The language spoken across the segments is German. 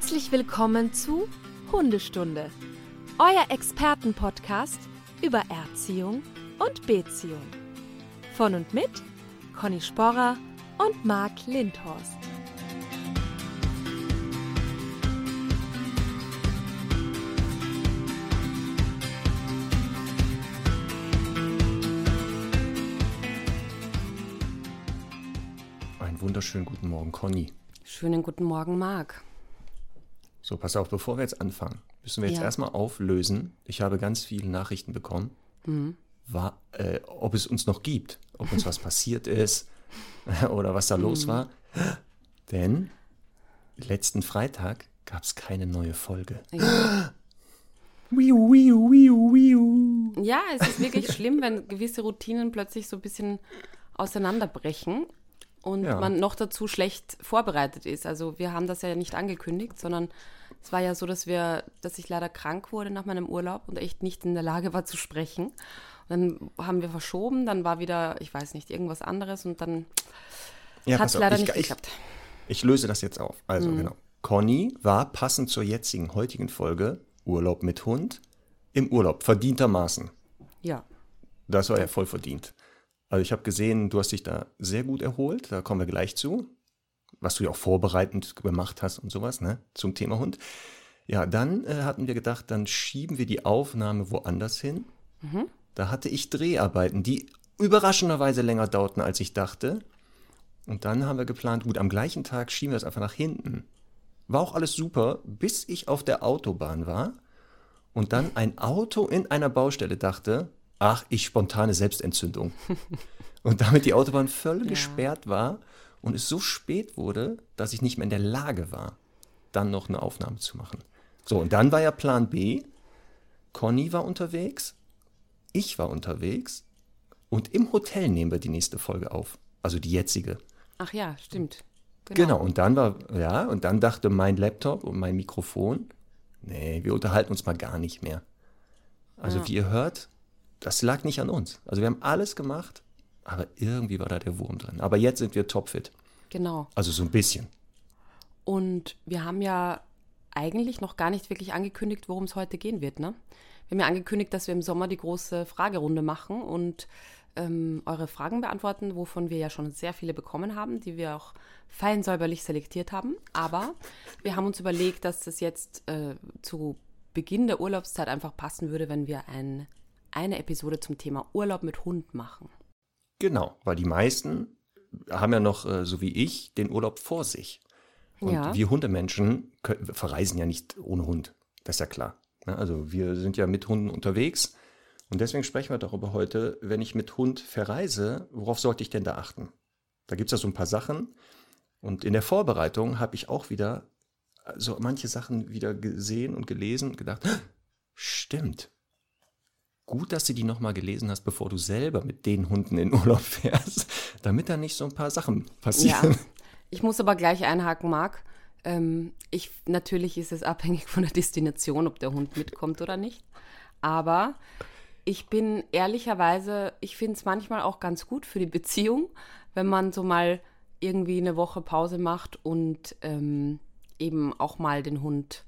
Herzlich willkommen zu Hundestunde, euer Expertenpodcast über Erziehung und Beziehung. Von und mit Conny Sporrer und Marc Lindhorst. Einen wunderschönen guten Morgen, Conny. Schönen guten Morgen, Marc. So, pass auf, bevor wir jetzt anfangen, müssen wir jetzt Ja. erstmal auflösen. Ich habe ganz viele Nachrichten bekommen, Mhm. war, äh, ob es uns noch gibt, ob uns was passiert ist oder was da los Mhm. war. Denn letzten Freitag gab es keine neue Folge. Ja. Wiu, wiu, wiu, wiu. ja, es ist wirklich schlimm, wenn gewisse Routinen plötzlich so ein bisschen auseinanderbrechen und Ja. man noch dazu schlecht vorbereitet ist. Also wir haben das ja nicht angekündigt, sondern es war ja so, dass wir, dass ich leider krank wurde nach meinem Urlaub und echt nicht in der Lage war zu sprechen. Und dann haben wir verschoben, dann war wieder, ich weiß nicht, irgendwas anderes und dann Ja, hat es leider ich, nicht ich, geklappt. ich löse das jetzt auf. Also, Mhm. genau. Conny war passend zur jetzigen, heutigen Folge Urlaub mit Hund im Urlaub, verdientermaßen. Ja. Das war ja voll verdient. Also ich habe gesehen, du hast dich da sehr gut erholt, da kommen wir gleich zu, was du ja auch vorbereitend gemacht hast und sowas, ne, zum Thema Hund. Ja, dann äh, hatten wir gedacht, dann schieben wir die Aufnahme woanders hin. Da hatte ich Dreharbeiten, die überraschenderweise länger dauerten, als ich dachte. Und dann haben wir geplant, gut, am gleichen Tag schieben wir es einfach nach hinten. War auch alles super, bis ich auf der Autobahn war und dann ein Auto in einer Baustelle dachte, ach, ich spontane Selbstentzündung. und damit die Autobahn voll Ja. gesperrt war und es so spät wurde, dass ich nicht mehr in der Lage war, dann noch eine Aufnahme zu machen. So, und dann war ja Plan B. Conny war unterwegs, ich war unterwegs und im Hotel nehmen wir die nächste Folge auf. Also die jetzige. Ach ja, stimmt. Genau, und dann war, ja, und dann dachte mein Laptop und mein Mikrofon, nee, wir unterhalten uns mal gar nicht mehr. Also Ja. wie ihr hört, das lag nicht an uns. Also wir haben alles gemacht, aber irgendwie war da der Wurm drin. Aber jetzt sind wir topfit. Genau. Also so ein bisschen. Und wir haben ja eigentlich noch gar nicht wirklich angekündigt, worum es heute gehen wird. Ne? Wir haben ja angekündigt, dass wir im Sommer die große Fragerunde machen und ähm, eure Fragen beantworten, wovon wir ja schon sehr viele bekommen haben, die wir auch fein säuberlich selektiert haben. Aber wir haben uns überlegt, dass das jetzt äh, zu Beginn der Urlaubszeit einfach passen würde, wenn wir ein, eine Episode zum Thema Urlaub mit Hund machen. Genau, weil die meisten haben ja noch, äh, so wie ich, den Urlaub vor sich. Und Ja. wir Hundemenschen können, verreisen ja nicht ohne Hund. Das ist ja klar. Also wir sind ja mit Hunden unterwegs. Und deswegen sprechen wir darüber heute, wenn ich mit Hund verreise, worauf sollte ich denn da achten? Da gibt es ja so ein paar Sachen. Und in der Vorbereitung habe ich auch wieder so manche Sachen wieder gesehen und gelesen und gedacht, "Ah, stimmt. Gut, dass du die nochmal gelesen hast, bevor du selber mit den Hunden in Urlaub fährst, damit da nicht so ein paar Sachen Ja, passieren. ich muss aber gleich einhaken, Marc. Ähm, ich, natürlich ist es abhängig von der Destination, ob der Hund mitkommt oder nicht. Aber ich bin ehrlicherweise, ich finde es manchmal auch ganz gut für die Beziehung, wenn man so mal irgendwie eine Woche Pause macht und ähm, eben auch mal den Hund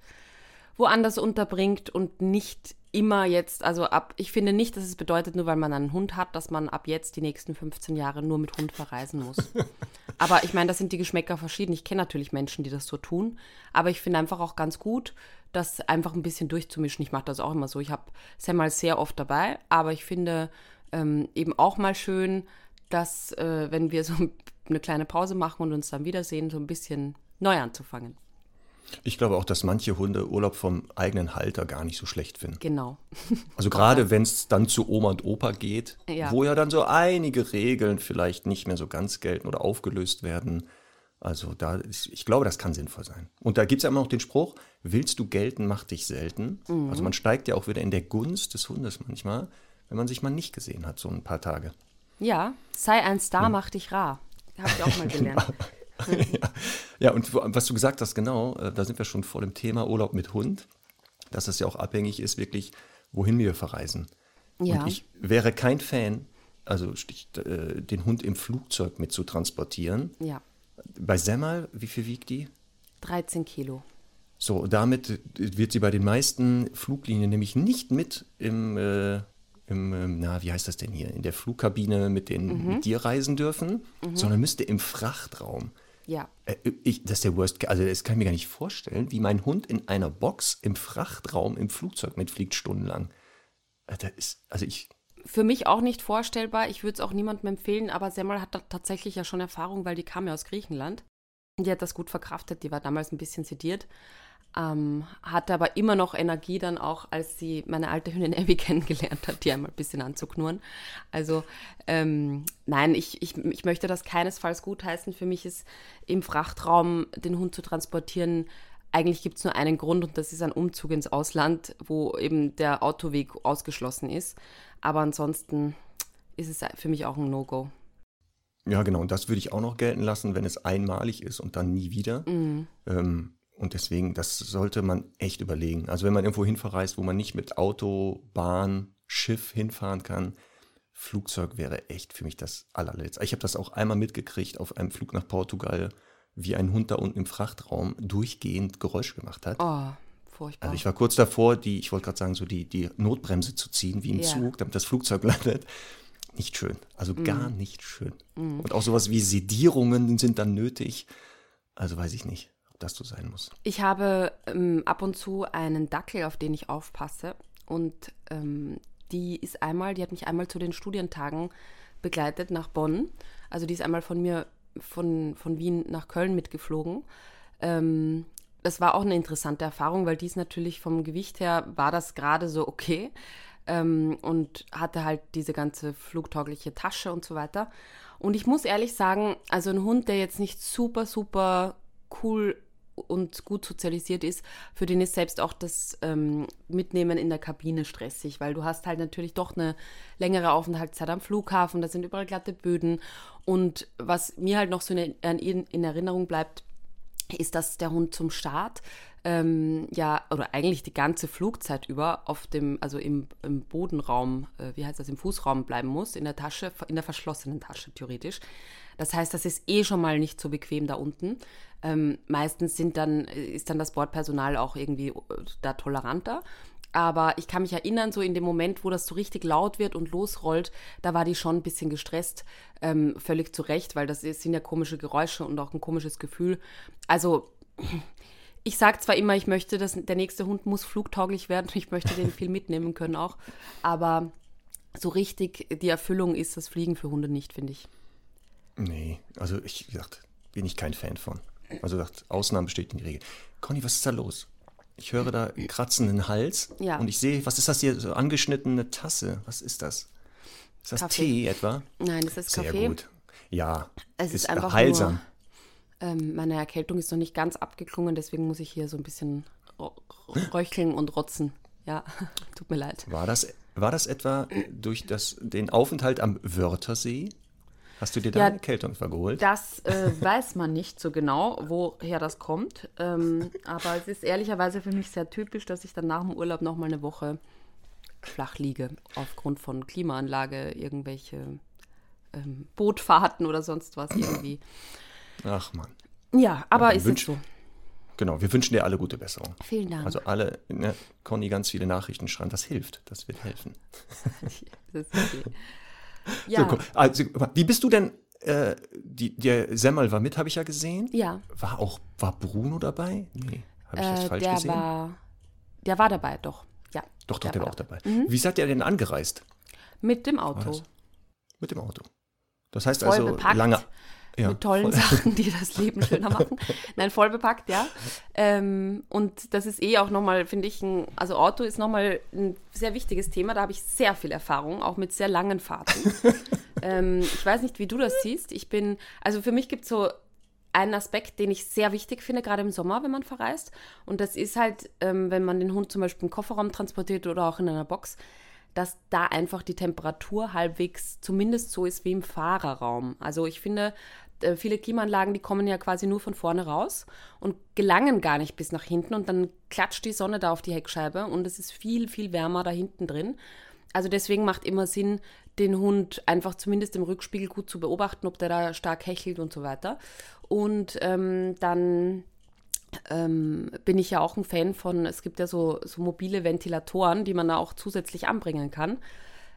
woanders unterbringt und nicht immer jetzt, also ab, ich finde nicht, dass es bedeutet, nur weil man einen Hund hat, dass man ab jetzt die nächsten 15 Jahre nur mit Hund verreisen muss. aber ich meine, das sind die Geschmäcker verschieden. Ich kenne natürlich Menschen, die das so tun, aber ich finde einfach auch ganz gut, das einfach ein bisschen durchzumischen. Ich mache das auch immer so. Ich habe Sam mal sehr oft dabei, aber ich finde ähm, eben auch mal schön, dass, äh, wenn wir so eine kleine Pause machen und uns dann wiedersehen, so ein bisschen neu anzufangen. Ich glaube auch, dass manche Hunde Urlaub vom eigenen Halter gar nicht so schlecht finden. Genau. Also gerade wenn es dann zu Oma und Opa geht, Ja. wo ja dann so einige Regeln vielleicht nicht mehr so ganz gelten oder aufgelöst werden. Also da, ist, ich glaube, das kann sinnvoll sein. Und da gibt es ja immer noch den Spruch, willst du gelten, mach dich selten. Mhm. Also man steigt ja auch wieder in der Gunst des Hundes manchmal, wenn man sich mal nicht gesehen hat, so ein paar Tage. Ja, sei ein Star, mach dich rar. Habe ich auch mal gelernt. ja. ja, und was du gesagt hast, genau, äh, da sind wir schon vor dem Thema Urlaub mit Hund, dass das ja auch abhängig ist, wirklich, wohin wir verreisen. Ja. Und ich wäre kein Fan, also äh, den Hund im Flugzeug mit zu transportieren. Ja, Bei Semmel, wie viel wiegt die? 13 Kilo. So, damit wird sie bei den meisten Fluglinien nämlich nicht mit im, äh, im ähm, na, wie heißt das denn hier, in der Flugkabine mit, den, Mhm. mit dir reisen dürfen, sondern müsste im Frachtraum. Ja. Äh, Ich, das ist der Worst, also das kann ich mir gar nicht vorstellen, wie mein Hund in einer Box im Frachtraum im Flugzeug mitfliegt stundenlang. Äh, Das ist, also ich, Für mich auch nicht vorstellbar. Ich würde es auch niemandem empfehlen, aber Semmel hat da tatsächlich ja schon Erfahrung, weil die kam ja aus Griechenland. Die hat das gut verkraftet, die war damals ein bisschen sediert. Ähm, hatte aber immer noch Energie dann auch, als sie meine alte Hündin Abby kennengelernt hat, die einmal ein bisschen anzuknurren. Also ähm, nein, ich, ich, ich möchte das keinesfalls gutheißen. Für mich ist im Frachtraum den Hund zu transportieren, eigentlich gibt es nur einen Grund und das ist ein Umzug ins Ausland, wo eben der Autoweg ausgeschlossen ist. Aber ansonsten ist es für mich auch ein No-Go. ja genau, und das würde ich auch noch gelten lassen, wenn es einmalig ist und dann nie wieder. Ähm, und deswegen, das sollte man echt überlegen. Also wenn man irgendwo hinverreist, wo man nicht mit Auto, Bahn, Schiff hinfahren kann, Flugzeug wäre echt für mich das allerletzte. Ich habe das auch einmal mitgekriegt auf einem Flug nach Portugal, wie ein Hund da unten im Frachtraum durchgehend Geräusch gemacht hat. Oh, furchtbar. Also ich war kurz davor, die, ich wollte gerade sagen, so die, die Notbremse zu ziehen, wie im Ja. Zug, damit das Flugzeug landet. Nicht schön. Also gar nicht schön. Und auch sowas wie Sedierungen sind dann nötig. Also weiß ich nicht, ob das so sein muss. Ich habe ähm, ab und zu einen Dackel, auf den ich aufpasse. Und ähm, die ist einmal, die hat mich einmal zu den Studientagen begleitet nach Bonn. Also die ist einmal von mir von, von Wien nach Köln mitgeflogen. Ähm, das war auch eine interessante Erfahrung, weil dies natürlich vom Gewicht her war das gerade so okay ähm, und hatte halt diese ganze flugtaugliche Tasche und so weiter. Und ich muss ehrlich sagen, also ein Hund, der jetzt nicht super, super cool und gut sozialisiert ist, für den ist selbst auch das ähm, Mitnehmen in der Kabine stressig, weil du hast halt natürlich doch eine längere Aufenthaltszeit am Flughafen, da sind überall glatte Böden. Und was mir halt noch so in, in, in Erinnerung bleibt, ist, dass der Hund zum Start ähm, ja, oder eigentlich die ganze Flugzeit über auf dem, also im, im Bodenraum, äh, wie heißt das, im Fußraum bleiben muss, in der Tasche, in der verschlossenen Tasche theoretisch. Das heißt, das ist eh schon mal nicht so bequem da unten. Ähm, meistens sind dann, ist dann das Bordpersonal auch irgendwie äh, da toleranter. Aber ich kann mich erinnern, so in dem Moment, wo das so richtig laut wird und losrollt, da war die schon ein bisschen gestresst. Ähm, völlig zu Recht, weil das sind ja komische Geräusche und auch ein komisches Gefühl. Also, ich sage zwar immer, ich möchte, dass der nächste Hund muss flugtauglich werden. Ich möchte den viel mitnehmen können auch. Aber so richtig die Erfüllung ist das Fliegen für Hunde nicht, finde ich. Nee, also ich gesagt, bin ich kein Fan von. Also gesagt, Ausnahmen bestätigen die Regel. Conny, was ist da los? Ich höre da kratzenden Hals Ja. und ich sehe, was ist das hier, so angeschnittene Tasse? Was ist das? Ist das Kaffee. Tee etwa? Nein, das ist Sehr Kaffee. gut. Ja, Es ist, ist einfach heilsam. nur, ähm, meine Erkältung ist noch nicht ganz abgeklungen, deswegen muss ich hier so ein bisschen röcheln und rotzen. Ja, tut mir leid. War das, war das etwa durch das, den Aufenthalt am Wörthersee? Hast du dir da Ja, eine Erkältung vergeholt? Das äh, weiß man nicht so genau, woher das kommt. Ähm, aber es ist ehrlicherweise für mich sehr typisch, dass ich dann nach dem Urlaub noch mal eine Woche flach liege, aufgrund von Klimaanlage, irgendwelche ähm, Bootfahrten oder sonst was irgendwie. Ach man. Ja, aber dann ist es so. Genau, wir wünschen dir alle gute Besserung. Vielen Dank. Also alle, ne, Conny ganz viele Nachrichten schreiben, das hilft, das wird helfen. Das ist okay. So, Ja, guck, also, wie bist du denn, äh, die, der Semmel war mit, habe ich ja gesehen. ja War auch, war Bruno dabei? Nee, habe ich das äh, falsch der gesehen? war, der war dabei, doch. Ja, doch, doch, der war auch dabei. dabei. Wie seid ihr denn angereist? Mit dem Auto. Mit dem Auto. Das heißt Voll also bepackt. lange. Ja, mit tollen voll- Sachen, die das Leben schöner machen. Nein, voll bepackt, ja. Ähm, und das ist eh auch nochmal, finde ich, ein, also Auto ist nochmal ein sehr wichtiges Thema. Da habe ich sehr viel Erfahrung, auch mit sehr langen Fahrten. ähm, ich weiß nicht, wie du das siehst. Ich bin, also für mich gibt es so einen Aspekt, den ich sehr wichtig finde, gerade im Sommer, wenn man verreist. Und das ist halt, ähm, wenn man den Hund zum Beispiel im Kofferraum transportiert oder auch in einer Box, dass da einfach die Temperatur halbwegs zumindest so ist wie im Fahrerraum. Also ich finde, viele Klimaanlagen, die kommen ja quasi nur von vorne raus und gelangen gar nicht bis nach hinten und dann klatscht die Sonne da auf die Heckscheibe und es ist viel, viel wärmer da hinten drin. Also deswegen macht immer Sinn, den Hund einfach zumindest im Rückspiegel gut zu beobachten, ob der da stark hechelt und so weiter. Und ähm, dann ähm, bin ich ja auch ein Fan von, es gibt ja so, so mobile Ventilatoren, die man da auch zusätzlich anbringen kann,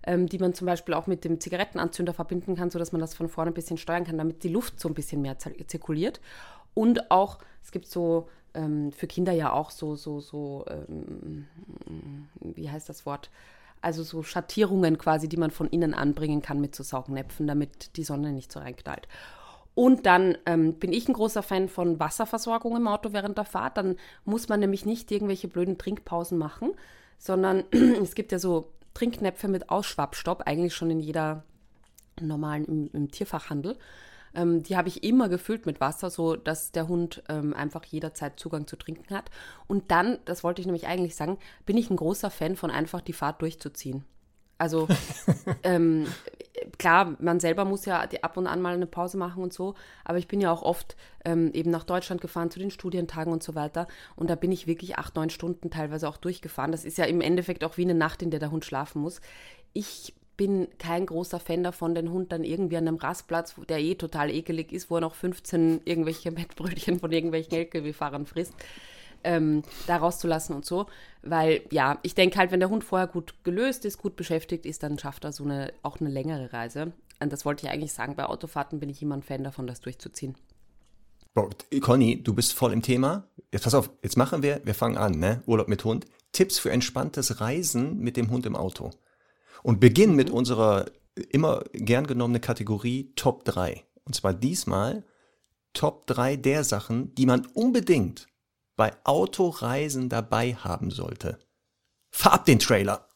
ähm, die man zum Beispiel auch mit dem Zigarettenanzünder verbinden kann, sodass man das von vorne ein bisschen steuern kann, damit die Luft so ein bisschen mehr zirkuliert. Und auch, es gibt so ähm, für Kinder ja auch so, so, so, ähm, wie heißt das Wort? Also so Schattierungen quasi, die man von innen anbringen kann mit so Saugnäpfen, damit die Sonne nicht so reinknallt. Und dann ähm, bin ich ein großer Fan von Wasserversorgung im Auto während der Fahrt. Dann muss man nämlich nicht irgendwelche blöden Trinkpausen machen, sondern es gibt ja so Trinknäpfe mit Ausschwappstopp, eigentlich schon in jeder normalen im, im Tierfachhandel. Ähm, die habe ich immer gefüllt mit Wasser, so dass der Hund ähm, einfach jederzeit Zugang zu trinken hat. Und dann, das wollte ich nämlich eigentlich sagen, bin ich ein großer Fan von einfach die Fahrt durchzuziehen. Also ähm, klar, man selber muss ja ab und an mal eine Pause machen und so, aber ich bin ja auch oft ähm, eben nach Deutschland gefahren zu den Studientagen und so weiter und da bin ich wirklich acht, neun Stunden teilweise auch durchgefahren. Das ist ja im Endeffekt auch wie eine Nacht, in der der Hund schlafen muss. Ich bin kein großer Fan davon, den Hund dann irgendwie an einem Rastplatz, der eh total ekelig ist, wo er noch 15 irgendwelche Mettbrötchen von irgendwelchen LKW-Fahrern frisst, ähm, da rauszulassen und so. Weil, ja, ich denke halt, wenn der Hund vorher gut gelöst ist, gut beschäftigt ist, dann schafft er so eine, auch eine längere Reise. Und das wollte ich eigentlich sagen, bei Autofahrten bin ich immer ein Fan davon, das durchzuziehen. Boah, Conny, du bist voll im Thema. Jetzt pass auf, jetzt machen wir, wir fangen an, ne? Urlaub mit Hund. Tipps für entspanntes Reisen mit dem Hund im Auto. Und beginnen mit mhm. unserer immer gern genommenen Kategorie Top 3. Und zwar diesmal Top 3 der Sachen, die man unbedingt bei Autoreisen dabei haben sollte. Fahr ab den Trailer!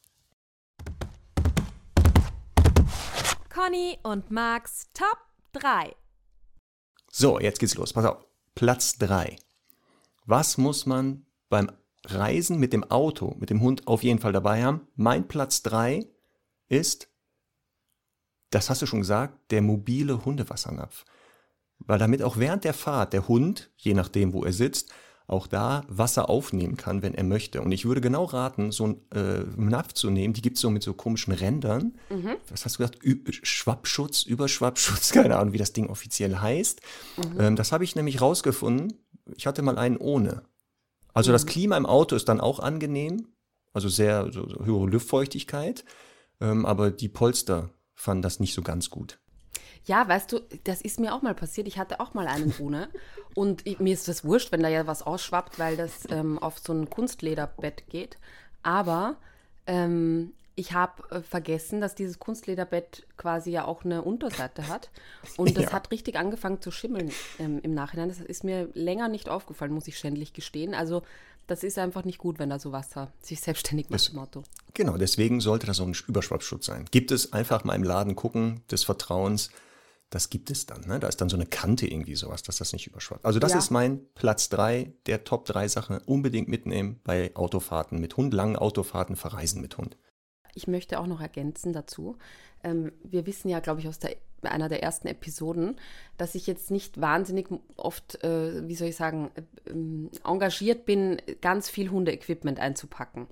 Conny und Max Top 3. So, jetzt geht's los. Pass auf. Platz 3. Was muss man beim Reisen mit dem Auto, mit dem Hund auf jeden Fall dabei haben? Mein Platz 3 ist, das hast du schon gesagt, der mobile Hundewassernapf. Weil damit auch während der Fahrt der Hund, je nachdem wo er sitzt, auch da Wasser aufnehmen kann, wenn er möchte. Und ich würde genau raten, so einen äh, Napf zu nehmen, die gibt es so mit so komischen Rändern. Mhm. Was hast du gesagt? Ü Schwappschutz, Überschwappschutz, keine Ahnung, wie das Ding offiziell heißt. Mhm. Ähm, das habe ich nämlich rausgefunden. Ich hatte mal einen ohne. Also mhm. das Klima im Auto ist dann auch angenehm, also sehr so, so höhere Luftfeuchtigkeit, ähm, aber die Polster fanden das nicht so ganz gut. Ja, weißt du, das ist mir auch mal passiert. Ich hatte auch mal einen ohne. Und ich, mir ist das wurscht, wenn da ja was ausschwappt, weil das ähm, auf so ein Kunstlederbett geht. Aber ähm, ich habe äh, vergessen, dass dieses Kunstlederbett quasi ja auch eine Unterseite hat. Und das ja. hat richtig angefangen zu schimmeln ähm, im Nachhinein. Das ist mir länger nicht aufgefallen, muss ich schändlich gestehen. Also das ist einfach nicht gut, wenn da so Wasser sich selbstständig macht im Auto. Genau, deswegen sollte das so ein Überschwappschutz sein. Gibt es einfach mal im Laden gucken des Vertrauens das gibt es dann. Ne? Da ist dann so eine Kante irgendwie sowas, dass das nicht überschwappt. Also das ja. ist mein Platz 3 der Top 3 Sachen unbedingt mitnehmen bei Autofahrten mit Hund, langen Autofahrten, verreisen mit Hund. Ich möchte auch noch ergänzen dazu. Ähm, wir wissen ja, glaube ich, aus der, einer der ersten Episoden, dass ich jetzt nicht wahnsinnig oft, äh, wie soll ich sagen, äh, engagiert bin, ganz viel Hundeequipment einzupacken.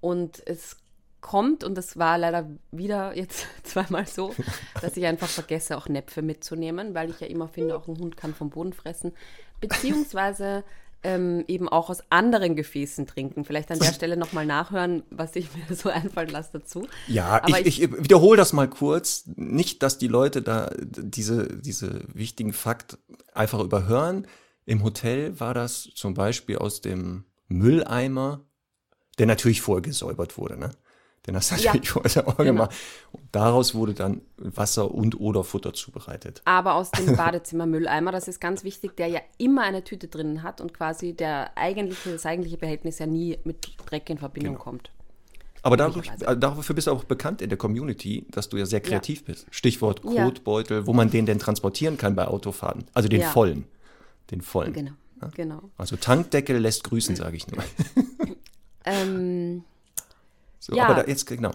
Und es kommt, und das war leider wieder jetzt zweimal so, dass ich einfach vergesse, auch Näpfe mitzunehmen, weil ich ja immer finde, auch ein Hund kann vom Boden fressen. Beziehungsweise ähm, eben auch aus anderen Gefäßen trinken. Vielleicht an der Stelle nochmal nachhören, was ich mir so einfallen lasse dazu. Ja, ich, ich, ich wiederhole das mal kurz. Nicht, dass die Leute da diese, diese wichtigen Fakt einfach überhören. Im Hotel war das zum Beispiel aus dem Mülleimer, der natürlich vorher gesäubert wurde, ne? Denn das hat ja. ich heute auch genau. gemacht. Und daraus wurde dann Wasser und oder Futter zubereitet. Aber aus dem Badezimmermülleimer, das ist ganz wichtig, der ja immer eine Tüte drinnen hat und quasi der eigentliche, das eigentliche Behältnis ja nie mit Dreck in Verbindung genau. kommt. Aber dadurch, dafür bist du auch bekannt in der Community, dass du ja sehr kreativ ja. bist. Stichwort Kotbeutel, ja. wo man den denn transportieren kann bei Autofahrten. Also den ja. vollen. Den vollen. Genau. genau. Also Tankdeckel lässt grüßen, sage ich nur. ähm, so, ja. aber da jetzt, genau.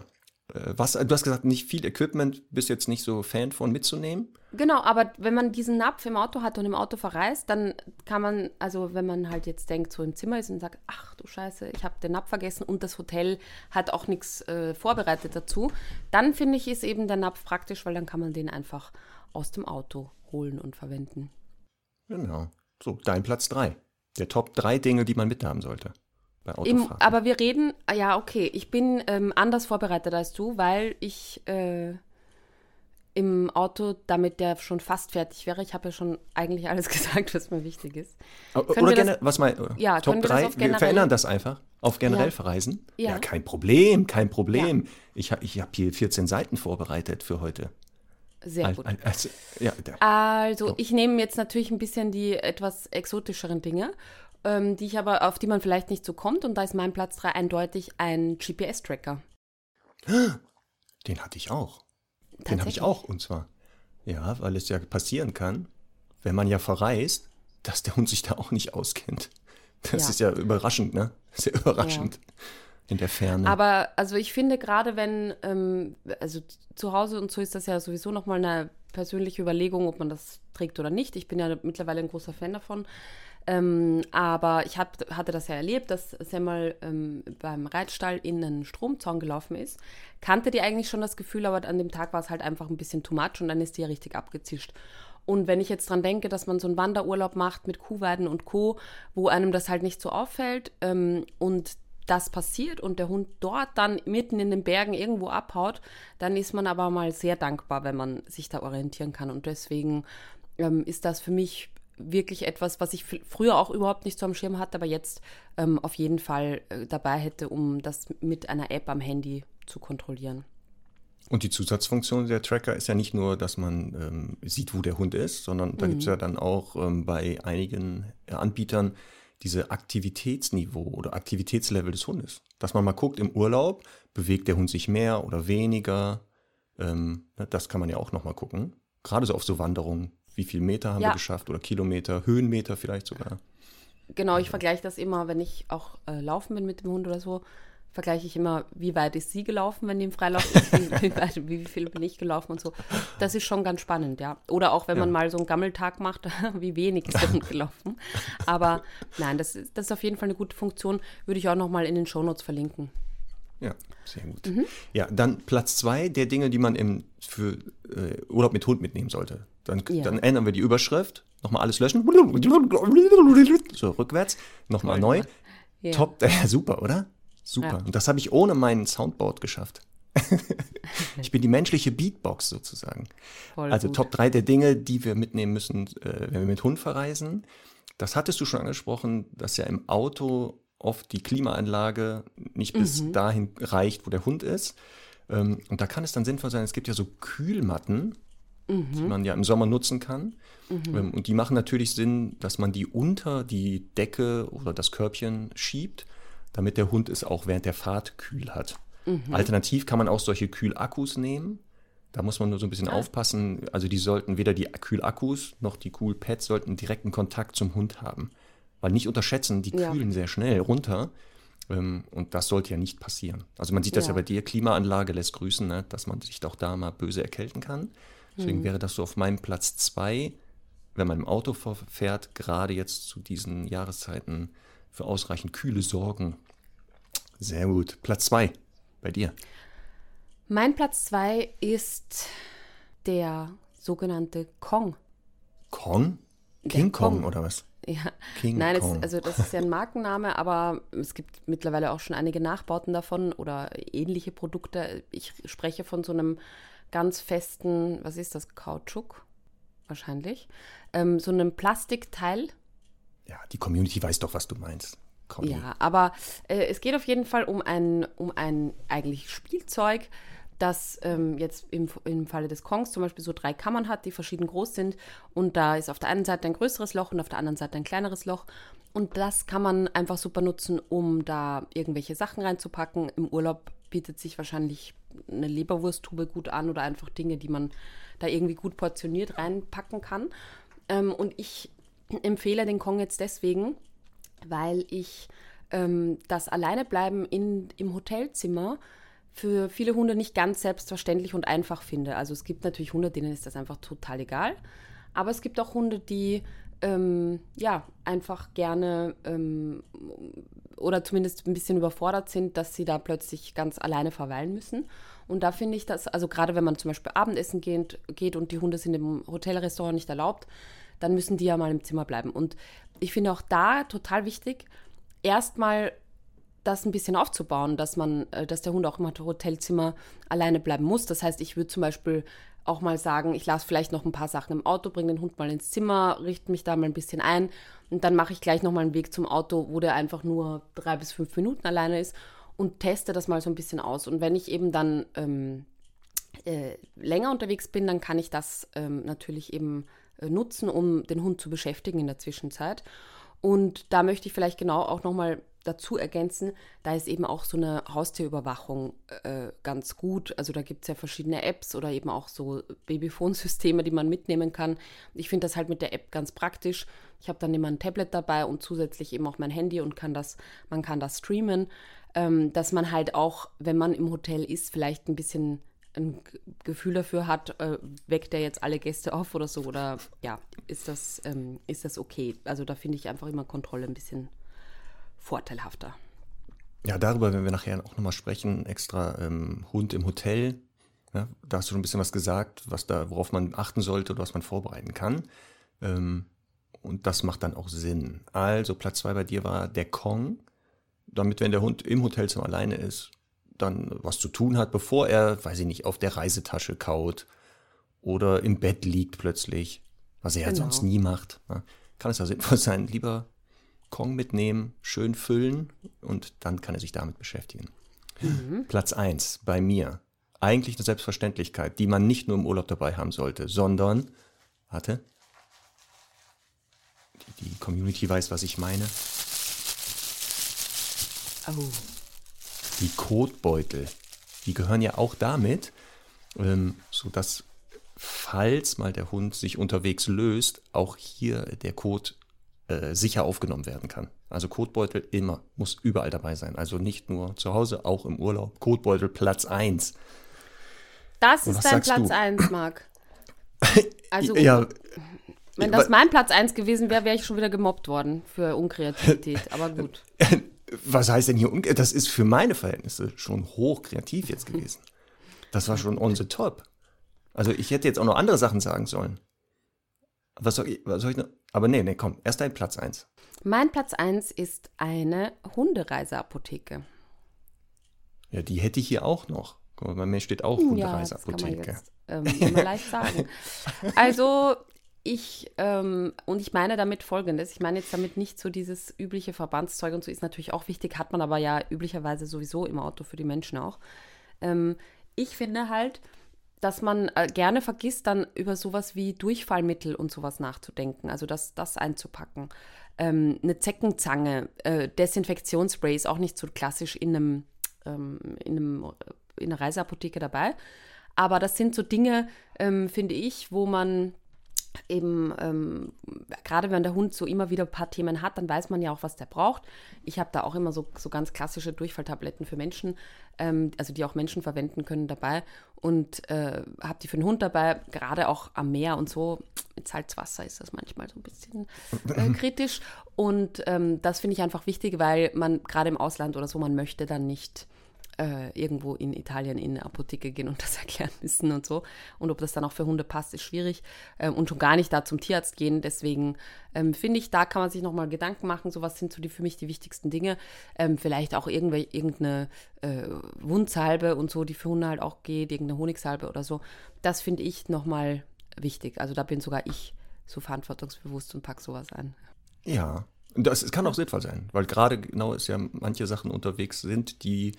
Äh, was, du hast gesagt, nicht viel Equipment, bist jetzt nicht so Fan von mitzunehmen? Genau, aber wenn man diesen Napf im Auto hat und im Auto verreist, dann kann man, also wenn man halt jetzt denkt, so im Zimmer ist und sagt, ach du Scheiße, ich habe den Napf vergessen und das Hotel hat auch nichts äh, vorbereitet dazu, dann finde ich, ist eben der Napf praktisch, weil dann kann man den einfach aus dem Auto holen und verwenden. Genau. So, dein Platz 3. Der Top 3 Dinge, die man mithaben sollte. Bei Im, Autofahren. aber wir reden, ah ja, okay, ich bin ähm, anders vorbereitet als du, weil ich äh, im Auto, damit der schon fast fertig wäre, ich habe ja schon eigentlich alles gesagt, was mir wichtig ist. Können Oder wir das- gerne, was mein, Ja, Top können wir das 3, auf wir generell- verändern das einfach auf generell Ja. verreisen. Ja. Ja. kein Problem, kein Problem. Ich habe ich hab hier 14 Seiten vorbereitet für heute. Sehr gut. al- Also, ja, Also, ich nehme jetzt natürlich ein bisschen die etwas exotischeren Dinge, ähm, die ich aber, auf die man vielleicht nicht so kommt. Und da ist mein Platz 3 eindeutig ein GPS-Tracker. den hatte ich auch. Den habe ich auch, und zwar. Ja, weil es ja passieren kann, wenn man ja verreist, dass der Hund sich da auch nicht auskennt. Das Ja. ist ja überraschend, ne? Sehr überraschend. In der Ferne. Aber also ich finde gerade, wenn, ähm, also zu Hause und so ist das ja sowieso nochmal eine persönliche Überlegung, ob man das trägt oder nicht. Ich bin ja mittlerweile ein großer Fan davon. Ähm, aber ich hab, hatte das ja erlebt, dass Semmel ähm, beim Reitstall in einen Stromzaun gelaufen ist. Kannte die eigentlich schon das Gefühl, aber an dem Tag war es halt einfach ein bisschen too much und dann ist die ja richtig abgezischt. Und wenn ich jetzt dran denke, dass man so einen Wanderurlaub macht mit Kuhweiden und Co., wo einem das halt nicht so auffällt ähm, und das passiert und der Hund dort dann mitten in den Bergen irgendwo abhaut, dann ist man aber mal sehr dankbar, wenn man sich da orientieren kann. Und deswegen ähm, ist das für mich wirklich etwas, was ich früher auch überhaupt nicht so am Schirm hatte, aber jetzt ähm, auf jeden Fall äh, dabei hätte, um das mit einer App am Handy zu kontrollieren. Und die Zusatzfunktion der Tracker ist ja nicht nur, dass man ähm, sieht, wo der Hund ist, sondern da gibt es ja dann auch ähm, bei einigen äh, Anbietern diese Aktivitätsniveau oder Aktivitätslevel des Hundes. Dass man mal guckt im Urlaub, bewegt der Hund sich mehr oder weniger. Ähm, ne, das kann man ja auch nochmal gucken. Gerade so auf so Wanderungen. Wie viel Meter haben Ja. wir geschafft oder Kilometer, Höhenmeter vielleicht sogar. Genau, ich vergleiche das immer, wenn ich auch äh, laufen bin mit dem Hund oder so, vergleiche ich immer, wie weit ist sie gelaufen, wenn die im Freilauf ist, wie, wie, weit, wie viel bin ich gelaufen und so. Das ist schon ganz spannend, ja. Oder auch, wenn man Ja. mal so einen Gammeltag macht, wie wenig ist der Hund gelaufen. Aber nein, das ist, das ist auf jeden Fall eine gute Funktion, würde ich auch nochmal in den Shownotes verlinken. Ja, sehr gut. Mhm. Ja, dann Platz zwei der Dinge, die man im, für äh, Urlaub mit Hund mitnehmen sollte. Dann, Ja. dann ändern wir die Überschrift, nochmal alles löschen, so rückwärts, nochmal neu. Ja. Top, äh, super, oder? Super. Ja. Und das habe ich ohne meinen Soundboard geschafft. ich bin die menschliche Beatbox sozusagen. Voll also gut. Top 3 der Dinge, die wir mitnehmen müssen, äh, wenn wir mit Hund verreisen. Das hattest du schon angesprochen, dass ja im Auto oft die Klimaanlage nicht bis Mhm. dahin reicht, wo der Hund ist. Ähm, und da kann es dann sinnvoll sein, es gibt ja so Kühlmatten, die Mhm. man ja im Sommer nutzen kann. Ähm, und die machen natürlich Sinn, dass man die unter die Decke oder das Körbchen schiebt, damit der Hund es auch während der Fahrt kühl hat. Mhm. Alternativ kann man auch solche Kühlakkus nehmen. Da muss man nur so ein Ah. bisschen aufpassen. Also die sollten weder die Kühlakkus noch die Coolpads sollten direkten Kontakt zum Hund haben. Weil nicht unterschätzen, die Ja. kühlen sehr schnell runter. Ähm, Und das sollte ja nicht passieren. Also man sieht das ja, Ja. bei dir, Klimaanlage lässt grüßen, ne, dass man sich doch da mal böse erkälten kann. Mhm. Deswegen wäre das so auf meinem Platz zwei, wenn man im Auto fährt, gerade jetzt zu diesen Jahreszeiten für ausreichend kühle Sorgen. Sehr gut. Platz zwei bei dir. Mein Platz 2 ist der sogenannte Kong. Kong? King Kong, Kong. oder was? Ja. King Nein, Kong. es, also das ist ja ein Markenname, aber es gibt mittlerweile auch schon einige Nachbauten davon oder ähnliche Produkte. Ich spreche von so einem ganz festen, was ist das, Kautschuk wahrscheinlich, ähm, so einem Plastikteil. Ja, die Community weiß doch, was du meinst. Conny. Ja, aber äh, es geht auf jeden Fall um ein, um ein eigentlich Spielzeug, das ähm, jetzt im, im Falle des Kongs zum Beispiel so drei Kammern hat, die verschieden groß sind. Und da ist auf der einen Seite ein größeres Loch und auf der anderen Seite ein kleineres Loch. Und das kann man einfach super nutzen, um da irgendwelche Sachen reinzupacken. Im Urlaub bietet sich wahrscheinlich eine Leberwursttube gut an oder einfach Dinge, die man da irgendwie gut portioniert reinpacken kann. Ähm, und ich empfehle den Kong jetzt deswegen, weil ich ähm, das Alleinebleiben in, im Hotelzimmer für viele Hunde nicht ganz selbstverständlich und einfach finde. Also es gibt natürlich Hunde, denen ist das einfach total egal. Aber es gibt auch Hunde, die ähm, ja einfach gerne ähm, oder zumindest ein bisschen überfordert sind, dass sie da plötzlich ganz alleine verweilen müssen. Und da finde ich das, also gerade wenn man zum Beispiel Abendessen geht, geht und die Hunde sind im Hotelrestaurant nicht erlaubt, dann müssen die ja mal im Zimmer bleiben. Und ich finde auch da total wichtig, erstmal das ein bisschen aufzubauen, dass man, äh, dass der Hund auch im Hotelzimmer alleine bleiben muss. Das heißt, ich würde zum Beispiel auch mal sagen, ich lasse vielleicht noch ein paar Sachen im Auto, bringe den Hund mal ins Zimmer, richte mich da mal ein bisschen ein und dann mache ich gleich nochmal einen Weg zum Auto, wo der einfach nur drei bis fünf Minuten alleine ist und teste das mal so ein bisschen aus. Und wenn ich eben dann ähm, äh, länger unterwegs bin, dann kann ich das ähm, natürlich eben äh, nutzen, um den Hund zu beschäftigen in der Zwischenzeit. Und da möchte ich vielleicht genau auch nochmal dazu ergänzen, da ist eben auch so eine Haustierüberwachung äh, ganz gut. Also da gibt es ja verschiedene Apps oder eben auch so Babyphone-Systeme, die man mitnehmen kann. Ich finde das halt mit der App ganz praktisch. Ich habe dann immer ein Tablet dabei und zusätzlich eben auch mein Handy und kann das, man kann das streamen, ähm, dass man halt auch, wenn man im Hotel ist, vielleicht ein bisschen ein Gefühl dafür hat, äh, weckt er jetzt alle Gäste auf oder so oder ja, ist das, ähm, ist das okay? Also da finde ich einfach immer Kontrolle ein bisschen vorteilhafter. Ja, darüber werden wir nachher auch nochmal sprechen. Extra ähm, Hund im Hotel. Ja, da hast du schon ein bisschen was gesagt, was da, worauf man achten sollte oder was man vorbereiten kann. Ähm, und das macht dann auch Sinn. Also Platz zwei bei dir war der Kong, damit wenn der Hund im Hotelzimmer alleine ist, dann was zu tun hat, bevor er, weiß ich nicht, auf der Reisetasche kaut oder im Bett liegt plötzlich, was er genau. ja sonst nie macht. Ne? Kann es ja sinnvoll sein, lieber Kong mitnehmen, schön füllen und dann kann er sich damit beschäftigen. Mhm. Platz 1 bei mir. Eigentlich eine Selbstverständlichkeit, die man nicht nur im Urlaub dabei haben sollte, sondern, warte, die, die Community weiß, was ich meine. Oh. Die Kotbeutel, die gehören ja auch damit, ähm, sodass, falls mal der Hund sich unterwegs löst, auch hier der Kot äh, sicher aufgenommen werden kann. Also Kotbeutel immer, muss überall dabei sein. Also nicht nur zu Hause, auch im Urlaub. Kotbeutel Platz 1. Das ist dein Platz 1, Marc. Also, ja, wenn das mein Platz 1 gewesen wäre, wäre ich schon wieder gemobbt worden für Unkreativität. Aber gut. Was heißt denn hier? Das ist für meine Verhältnisse schon hochkreativ jetzt gewesen. Das war schon on the top. Also ich hätte jetzt auch noch andere Sachen sagen sollen. Was soll ich, was soll ich noch? Aber nee, nee, komm, erst dein Platz 1. Mein Platz 1 ist eine Hundereiseapotheke. Ja, die hätte ich hier auch noch. Guck mal, bei mir steht auch Hundereiseapotheke. Ja, das kann man jetzt ähm, leicht sagen. Also ich, ähm, und ich meine damit folgendes, ich meine jetzt damit nicht so dieses übliche Verbandszeug und so ist natürlich auch wichtig, hat man aber ja üblicherweise sowieso im Auto für die Menschen auch. Ähm, ich finde halt, dass man äh, gerne vergisst, dann über sowas wie Durchfallmittel und sowas nachzudenken, also das, das einzupacken. Ähm, eine Zeckenzange, äh, Desinfektionsspray ist auch nicht so klassisch in einem, ähm, in, einem, äh, in einer Reiseapotheke dabei. Aber das sind so Dinge, ähm, finde ich, wo man eben, ähm, gerade wenn der Hund so immer wieder ein paar Themen hat, dann weiß man ja auch, was der braucht. Ich habe da auch immer so, so ganz klassische Durchfalltabletten für Menschen, ähm, also die auch Menschen verwenden können dabei und äh, habe die für den Hund dabei, gerade auch am Meer und so. Mit Salzwasser ist das manchmal so ein bisschen äh, kritisch und ähm, das finde ich einfach wichtig, weil man gerade im Ausland oder so, man möchte dann nicht äh, irgendwo in Italien in eine Apotheke gehen und das erklären müssen und so. Und ob das dann auch für Hunde passt, ist schwierig. Ähm, und schon gar nicht da zum Tierarzt gehen. Deswegen ähm, finde ich, da kann man sich nochmal Gedanken machen. So was sind so die für mich die wichtigsten Dinge. Ähm, vielleicht auch irgendeine äh, Wundsalbe und so, die für Hunde halt auch geht, irgendeine Honigsalbe oder so. Das finde ich nochmal wichtig. Also da bin sogar ich so verantwortungsbewusst und packe sowas ein. Ja, das kann auch sinnvoll sein, weil gerade genau ist ja manche Sachen unterwegs sind, die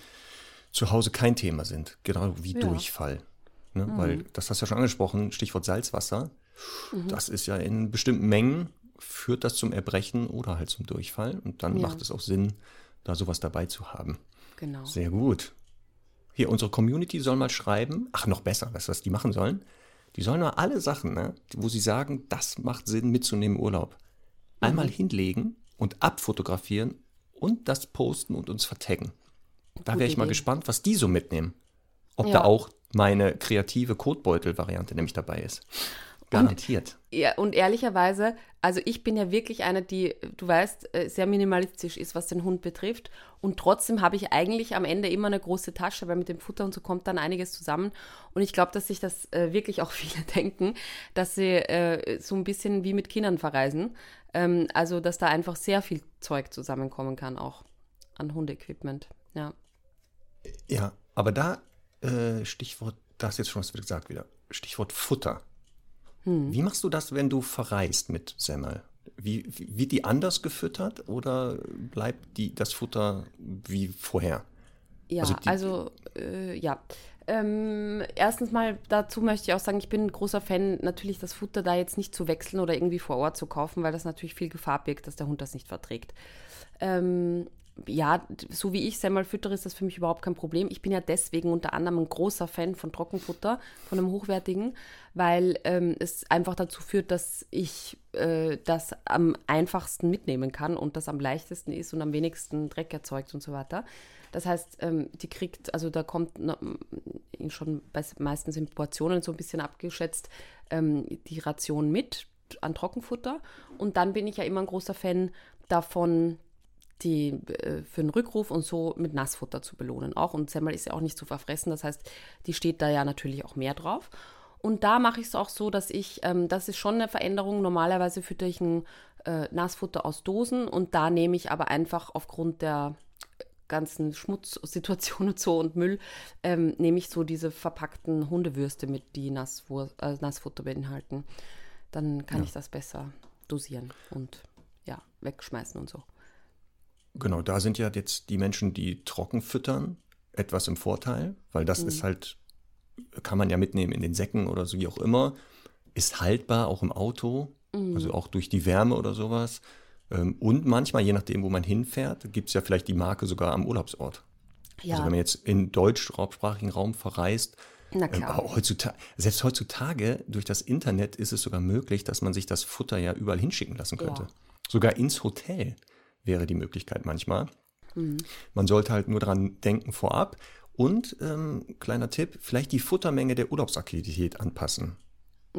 zu Hause kein Thema sind, genau wie ja. Durchfall. Ne? Mhm. Weil, das hast du ja schon angesprochen, Stichwort Salzwasser. Mhm. Das ist ja in bestimmten Mengen, führt das zum Erbrechen oder halt zum Durchfall. Und dann ja. macht es auch Sinn, da sowas dabei zu haben. Genau. Sehr gut. Hier, unsere Community soll mal schreiben, ach, noch besser, weißt du, was die machen sollen? Die sollen mal alle Sachen, ne, wo sie sagen, das macht Sinn mitzunehmen im Urlaub, einmal mhm. hinlegen und abfotografieren und das posten und uns vertaggen. Da wäre ich mal gespannt, was die so mitnehmen. Ob ja. da auch meine kreative Kotbeutel-Variante nämlich dabei ist. Garantiert. Und, ja, und ehrlicherweise, also ich bin ja wirklich eine, die, du weißt, äh, sehr minimalistisch ist, was den Hund betrifft. Und trotzdem habe ich eigentlich am Ende immer eine große Tasche, weil mit dem Futter und so kommt dann einiges zusammen. Und ich glaube, dass sich das äh, wirklich auch viele denken, dass sie äh, so ein bisschen wie mit Kindern verreisen. Ähm, also, dass da einfach sehr viel Zeug zusammenkommen kann, auch an Hundeequipment. Ja. Ja, aber da, äh, Stichwort, da hast jetzt schon was gesagt wieder. Stichwort Futter. Hm. Wie machst du das, wenn du verreist mit Semmel? Wie, wie, wird die anders gefüttert oder bleibt die, das Futter wie vorher? Ja, also, also äh, ja. Ähm, erstens mal dazu möchte ich auch sagen, ich bin ein großer Fan, natürlich das Futter da jetzt nicht zu wechseln oder irgendwie vor Ort zu kaufen, weil das natürlich viel Gefahr birgt, dass der Hund das nicht verträgt. Ähm, ja, so wie ich Semmel füttere, ist das für mich überhaupt kein Problem. Ich bin ja deswegen unter anderem ein großer Fan von Trockenfutter, von einem hochwertigen, weil ähm, es einfach dazu führt, dass ich äh, das am einfachsten mitnehmen kann und das am leichtesten ist und am wenigsten Dreck erzeugt und so weiter. Das heißt, ähm, die kriegt, also da kommt na, schon bei, meistens in Portionen so ein bisschen abgeschätzt ähm, die Ration mit an Trockenfutter. Und dann bin ich ja immer ein großer Fan davon, die äh, für einen Rückruf und so mit Nassfutter zu belohnen auch. Und Semmel ist ja auch nicht zu verfressen, das heißt, die steht da ja natürlich auch mehr drauf. Und da mache ich es auch so, dass ich, ähm, das ist schon eine Veränderung. Normalerweise fütter ich ein äh, Nassfutter aus Dosen und da nehme ich aber einfach aufgrund der ganzen Schmutzsituation und so und Müll, ähm, nehme ich so diese verpackten Hundewürste mit, die Nasswur äh, Nassfutter beinhalten. Dann kann ja. ich das besser dosieren und ja, wegschmeißen und so. Genau, da sind ja jetzt die Menschen, die trocken füttern, etwas im Vorteil, weil das mhm. ist halt, kann man ja mitnehmen in den Säcken oder so wie auch immer, ist haltbar auch im Auto, mhm. also auch durch die Wärme oder sowas. Ähm, und manchmal, je nachdem, wo man hinfährt, gibt es ja vielleicht die Marke sogar am Urlaubsort. Ja. Also wenn man jetzt in deutschsprachigen Raum verreist. Ähm, heutzutage, selbst heutzutage durch das Internet ist es sogar möglich, dass man sich das Futter ja überall hinschicken lassen könnte. Ja. Sogar ins Hotel wäre die Möglichkeit manchmal. Mhm. Man sollte halt nur daran denken vorab. Und ähm, kleiner Tipp, vielleicht die Futtermenge der Urlaubsaktivität anpassen.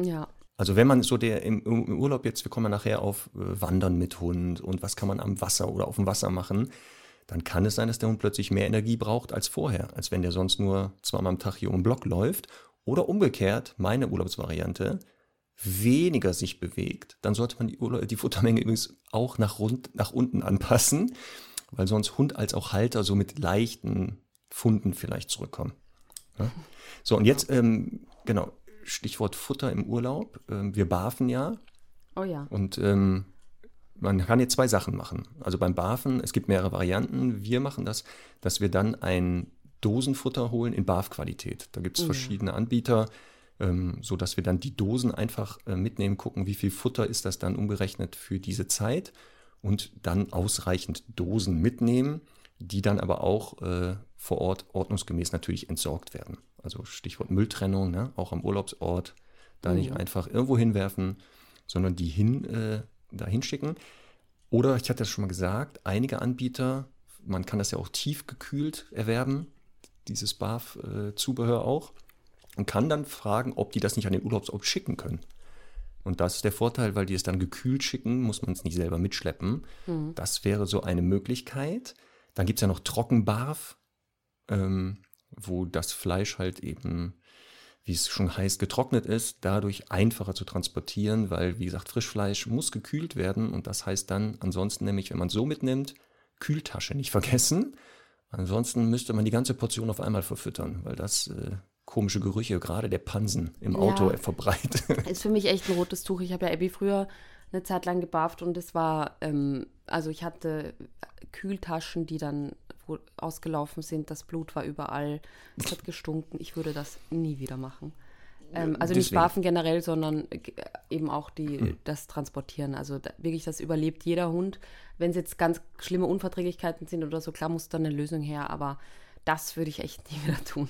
Ja. Also wenn man so der im, im Urlaub jetzt, wir kommen nachher auf äh, Wandern mit Hund und was kann man am Wasser oder auf dem Wasser machen, dann kann es sein, dass der Hund plötzlich mehr Energie braucht als vorher, als wenn der sonst nur zweimal am Tag hier um den Block läuft. Oder umgekehrt, meine Urlaubsvariante, weniger sich bewegt, dann sollte man die, die Futtermenge übrigens auch nach, rund, nach unten anpassen, weil sonst Hund als auch Halter so mit leichten Funden vielleicht zurückkommen. Ja? So, und jetzt, ähm, genau, Stichwort Futter im Urlaub. Ähm, wir barfen ja. Oh ja. Und ähm, man kann jetzt zwei Sachen machen. Also beim Barfen, es gibt mehrere Varianten. Wir machen das, dass wir dann ein Dosenfutter holen in Barfqualität. Da gibt es oh verschiedene Anbieter ähm, so dass wir dann die Dosen einfach äh, mitnehmen, gucken, wie viel Futter ist das dann umgerechnet für diese Zeit und dann ausreichend Dosen mitnehmen, die dann aber auch äh, vor Ort ordnungsgemäß natürlich entsorgt werden. Also Stichwort Mülltrennung, ne? auch am Urlaubsort, da mhm. nicht einfach irgendwo hinwerfen, sondern die hin, äh, da hinschicken. Oder ich hatte das schon mal gesagt, einige Anbieter, man kann das ja auch tiefgekühlt erwerben, dieses BAF-Zubehör äh, auch und kann dann fragen, ob die das nicht an den Urlaubsort schicken können. Und das ist der Vorteil, weil die es dann gekühlt schicken, muss man es nicht selber mitschleppen. Mhm. Das wäre so eine Möglichkeit. Dann gibt es ja noch Trockenbarf, ähm, wo das Fleisch halt eben, wie es schon heißt, getrocknet ist, dadurch einfacher zu transportieren, weil, wie gesagt, Frischfleisch muss gekühlt werden. Und das heißt dann ansonsten nämlich, wenn man es so mitnimmt, Kühltasche nicht vergessen. Ansonsten müsste man die ganze Portion auf einmal verfüttern, weil das äh, komische Gerüche, gerade der Pansen im Auto ja, verbreitet. Ist für mich echt ein rotes Tuch. Ich habe ja Abby früher eine Zeit lang gebarft und es war, ähm, also ich hatte Kühltaschen, die dann ausgelaufen sind, das Blut war überall, es hat gestunken. Ich würde das nie wieder machen. Ähm, also Deswegen. nicht barfen generell, sondern äh, eben auch die, hm. das Transportieren. Also da, wirklich, das überlebt jeder Hund. Wenn es jetzt ganz schlimme Unverträglichkeiten sind oder so, klar muss dann eine Lösung her, aber das würde ich echt nie wieder tun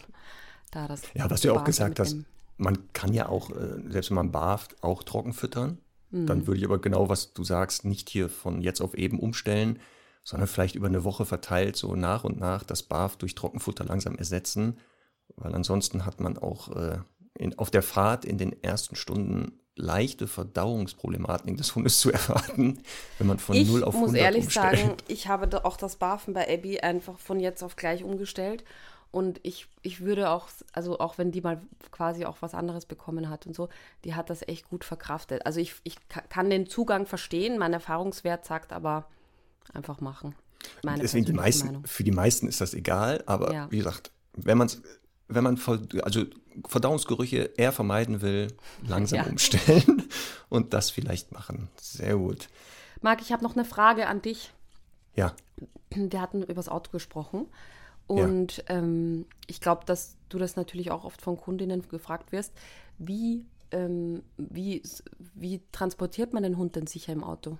da das. Ja, was du ja auch gesagt hast, man kann ja auch, äh, selbst wenn man barft, auch trocken füttern. Mhm. Dann würde ich aber genau, was du sagst, nicht hier von jetzt auf eben umstellen, sondern vielleicht über eine Woche verteilt so nach und nach das Barf durch Trockenfutter langsam ersetzen, weil ansonsten hat man auch äh, in, auf der Fahrt in den ersten Stunden leichte Verdauungsproblematiken des Hundes zu erwarten, wenn man von ich 0 auf 100 muss ehrlich umstellt. sagen, ich habe auch das Barfen bei Abby einfach von jetzt auf gleich umgestellt. Und ich, ich würde auch, also auch wenn die mal quasi auch was anderes bekommen hat und so, die hat das echt gut verkraftet. Also ich, ich ka- kann den Zugang verstehen, mein Erfahrungswert sagt aber einfach machen. Meine Deswegen die meisten, Meinung. für die meisten ist das egal, aber Ja. wie gesagt, wenn man wenn man also Verdauungsgerüche eher vermeiden will, langsam Ja. umstellen und das vielleicht machen. Sehr gut. Marc, ich habe noch eine Frage an dich. Ja, Wir hatten über das Auto gesprochen. Und ähm, ich glaube, dass du das natürlich auch oft von Kundinnen gefragt wirst. Wie, ähm, wie, wie transportiert man den Hund denn sicher im Auto?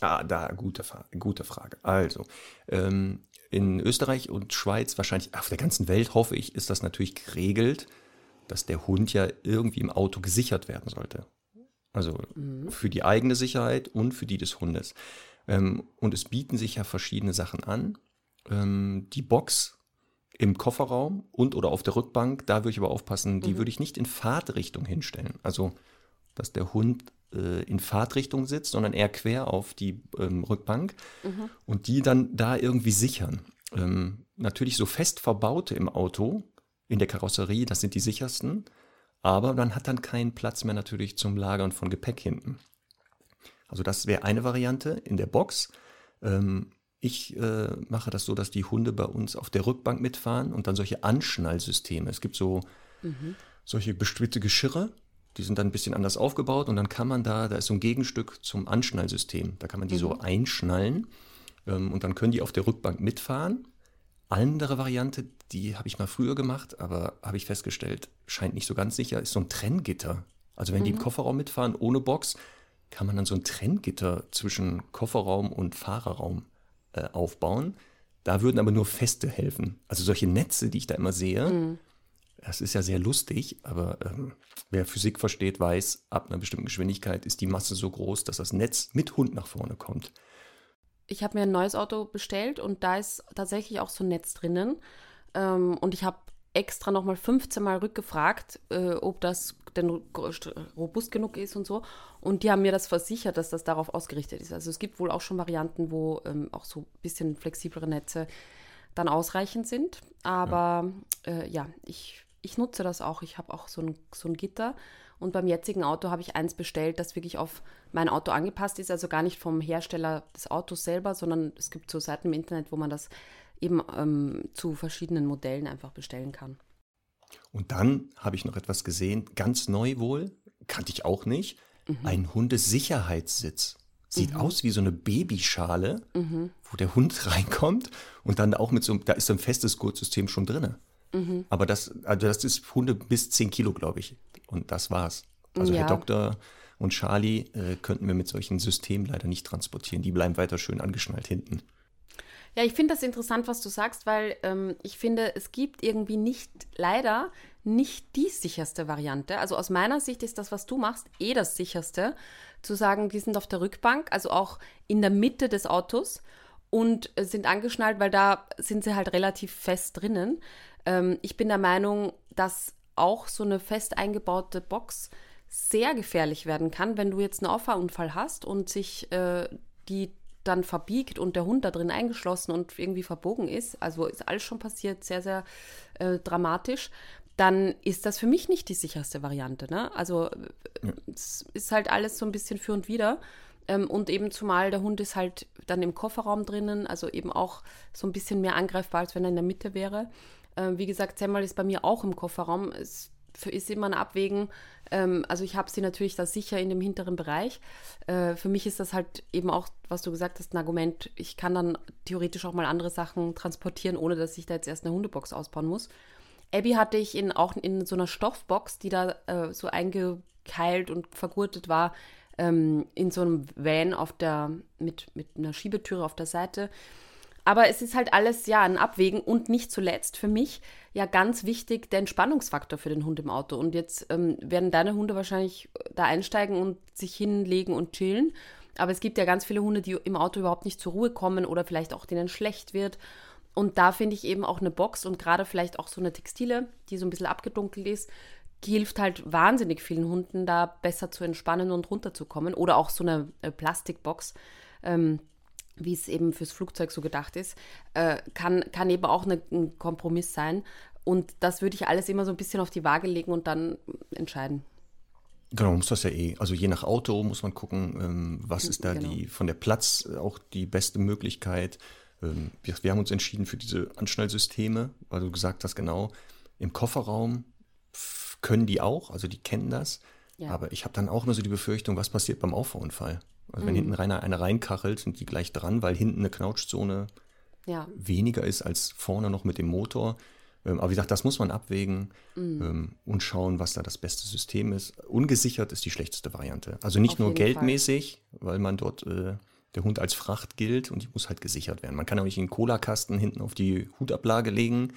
ah, da gute, gute Frage. Also ähm, in Österreich und Schweiz, wahrscheinlich auf der ganzen Welt, hoffe ich, ist das natürlich geregelt, dass der Hund ja irgendwie im Auto gesichert werden sollte. Also für die eigene Sicherheit und für die des Hundes. Ähm, und es bieten sich ja verschiedene Sachen an. Ähm, die Box im Kofferraum und oder auf der Rückbank, da würde ich aber aufpassen, die würde ich nicht in Fahrtrichtung hinstellen. Also, dass der Hund äh, in Fahrtrichtung sitzt, sondern eher quer auf die ähm, Rückbank und die dann da irgendwie sichern. Ähm, natürlich so fest verbaute im Auto, in der Karosserie, das sind die sichersten, aber man hat dann keinen Platz mehr natürlich zum Lagern von Gepäck hinten. Also das wäre eine Variante in der Box. Ähm, ich äh, mache das so, dass die Hunde bei uns auf der Rückbank mitfahren und dann solche Anschnallsysteme. Es gibt so solche bestimmte Geschirre, die sind dann ein bisschen anders aufgebaut und dann kann man da, da ist so ein Gegenstück zum Anschnallsystem. Da kann man die so einschnallen ähm, und dann können die auf der Rückbank mitfahren. Andere Variante, die habe ich mal früher gemacht, aber habe ich festgestellt, scheint nicht so ganz sicher, ist so ein Trenngitter. Also wenn die im Kofferraum mitfahren ohne Box, kann man dann so ein Trenngitter zwischen Kofferraum und Fahrerraum äh, aufbauen. Da würden aber nur Feste helfen. Also solche Netze, die ich da immer sehe, das ist ja sehr lustig, aber ähm, wer Physik versteht, weiß, ab einer bestimmten Geschwindigkeit ist die Masse so groß, dass das Netz mit Hund nach vorne kommt. Ich habe mir ein neues Auto bestellt und da ist tatsächlich auch so ein Netz drinnen. Ähm, und ich habe extra nochmal 15 Mal rückgefragt, äh, ob das denn robust genug ist und so. Und die haben mir das versichert, dass das darauf ausgerichtet ist. Also es gibt wohl auch schon Varianten, wo ähm, auch so ein bisschen flexiblere Netze dann ausreichend sind. Aber ja, äh, ja ich, ich nutze das auch. Ich habe auch so ein, so ein Gitter. Und beim jetzigen Auto habe ich eins bestellt, das wirklich auf mein Auto angepasst ist. Also gar nicht vom Hersteller des Autos selber, sondern es gibt so Seiten im Internet, wo man das eben ähm, zu verschiedenen Modellen einfach bestellen kann. Und dann habe ich noch etwas gesehen, ganz neu wohl, kannte ich auch nicht, ein Hundesicherheitssitz. Sieht aus wie so eine Babyschale, wo der Hund reinkommt und dann auch mit so einem, da ist so ein festes Gurtsystem schon drin. Aber das, also das ist Hunde bis 10 Kilo, glaube ich. Und das war's. Also Ja. Herr Doktor und Charlie äh, könnten wir mit solchen Systemen leider nicht transportieren. Die bleiben weiter schön angeschnallt hinten. Ja, ich finde das interessant, was du sagst, weil ähm, ich finde, es gibt irgendwie nicht, leider nicht die sicherste Variante. Also aus meiner Sicht ist das, was du machst, eh das sicherste, zu sagen, die sind auf der Rückbank, also auch in der Mitte des Autos und äh, sind angeschnallt, weil da sind sie halt relativ fest drinnen. Ähm, ich bin der Meinung, dass auch so eine fest eingebaute Box sehr gefährlich werden kann, wenn du jetzt einen Auffahrunfall hast und sich äh, die dann verbiegt und der Hund da drin eingeschlossen und irgendwie verbogen ist, also ist alles schon passiert, sehr, sehr äh, dramatisch, dann ist das für mich nicht die sicherste Variante. Ne? Also äh, es ist halt alles so ein bisschen für und wider. Ähm, und eben zumal der Hund ist halt dann im Kofferraum drinnen, also eben auch so ein bisschen mehr angreifbar, als wenn er in der Mitte wäre. Ähm, wie gesagt, Semmel ist bei mir auch im Kofferraum. Es ist immer ein Abwägen. Ähm, also ich habe sie natürlich da sicher in dem hinteren Bereich. Äh, für mich ist das halt eben auch, was du gesagt hast, ein Argument. Ich kann dann theoretisch auch mal andere Sachen transportieren, ohne dass ich da jetzt erst eine Hundebox ausbauen muss. Abby hatte ich in, auch in so einer Stoffbox, die da äh, so eingekeilt und vergurtet war, ähm, in so einem Van auf der, mit, mit einer Schiebetüre auf der Seite. Aber es ist halt alles ja ein Abwägen und nicht zuletzt für mich ja ganz wichtig der Entspannungsfaktor für den Hund im Auto. Und jetzt ähm, werden deine Hunde wahrscheinlich da einsteigen und sich hinlegen und chillen. Aber es gibt ja ganz viele Hunde, die im Auto überhaupt nicht zur Ruhe kommen oder vielleicht auch denen schlecht wird. Und da finde ich eben auch eine Box und gerade vielleicht auch so eine Textile, die so ein bisschen abgedunkelt ist, hilft halt wahnsinnig vielen Hunden, da besser zu entspannen und runterzukommen. Oder auch so eine äh, Plastikbox, ähm, wie es eben fürs Flugzeug so gedacht ist, äh, kann, kann eben auch eine, ein Kompromiss sein. Und das würde ich alles immer so ein bisschen auf die Waage legen und dann entscheiden. Genau, muss das ja eh. Also je nach Auto muss man gucken, ähm, was ist da Genau. die von der Platz auch die beste Möglichkeit. Ähm, wir, wir haben uns entschieden für diese Anschnallsysteme, weil du gesagt hast, genau, im Kofferraum können die auch, also die kennen das. Ja. Aber ich habe dann auch immer so die Befürchtung, was passiert beim Auffahrunfall? Also Mhm. wenn hinten rein einer reinkachelt, sind die gleich dran, weil hinten eine Knautschzone Ja, weniger ist als vorne noch mit dem Motor. Ähm, Aber wie gesagt, das muss man abwägen Mhm. ähm, und schauen, was da das beste System ist. Ungesichert ist die schlechteste Variante. Also nicht Auf nur jeden Fall. geldmäßig, weil man dort äh, der Hund als Fracht gilt und die muss halt gesichert werden. Man kann auch nicht einen Cola-Kasten hinten auf die Hutablage legen.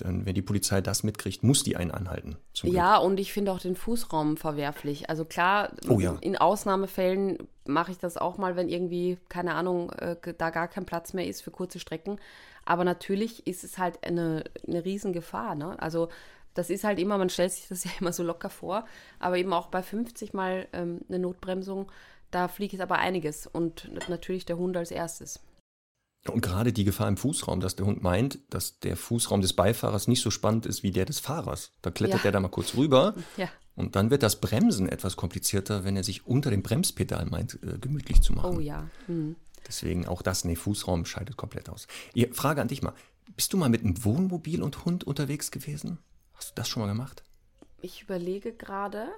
Dann, wenn die Polizei das mitkriegt, muss die einen anhalten. Ja, und ich finde auch den Fußraum verwerflich. Also klar, Oh ja. in Ausnahmefällen mache ich das auch mal, wenn irgendwie, keine Ahnung, äh, da gar kein Platz mehr ist für kurze Strecken. Aber natürlich ist es halt eine, eine Riesengefahr. Ne? Also das ist halt immer, man stellt sich das ja immer so locker vor, aber eben auch bei 50 mal ähm, eine Notbremsung, da fliegt aber einiges und natürlich der Hund als erstes. Und gerade die Gefahr im Fußraum, dass der Hund meint, dass der Fußraum des Beifahrers nicht so spannend ist wie der des Fahrers. Da klettert Ja. er da mal kurz rüber Ja, und dann wird das Bremsen etwas komplizierter, wenn er sich unter dem Bremspedal meint, äh, gemütlich zu machen. oh ja. Hm. Deswegen auch das, nee, Fußraum scheidet komplett aus. Frage an dich mal. Bist du mal mit einem Wohnmobil und Hund unterwegs gewesen? Hast du das schon mal gemacht? Ich überlege gerade.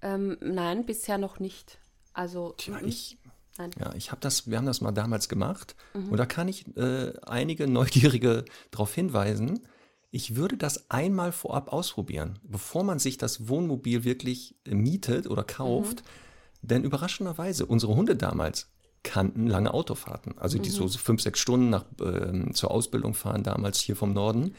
Ähm, nein, bisher noch nicht. Also, Tja, mhm. ich, Nein. ja, ich habe das, wir haben das mal damals gemacht Mhm. und da kann ich äh, einige Neugierige darauf hinweisen. Ich würde das einmal vorab ausprobieren, bevor man sich das Wohnmobil wirklich äh, mietet oder kauft. Mhm. Denn überraschenderweise, unsere Hunde damals kannten lange Autofahrten. Also die Mhm. so fünf, sechs Stunden nach, ähm, zur Ausbildung fahren damals hier vom Norden.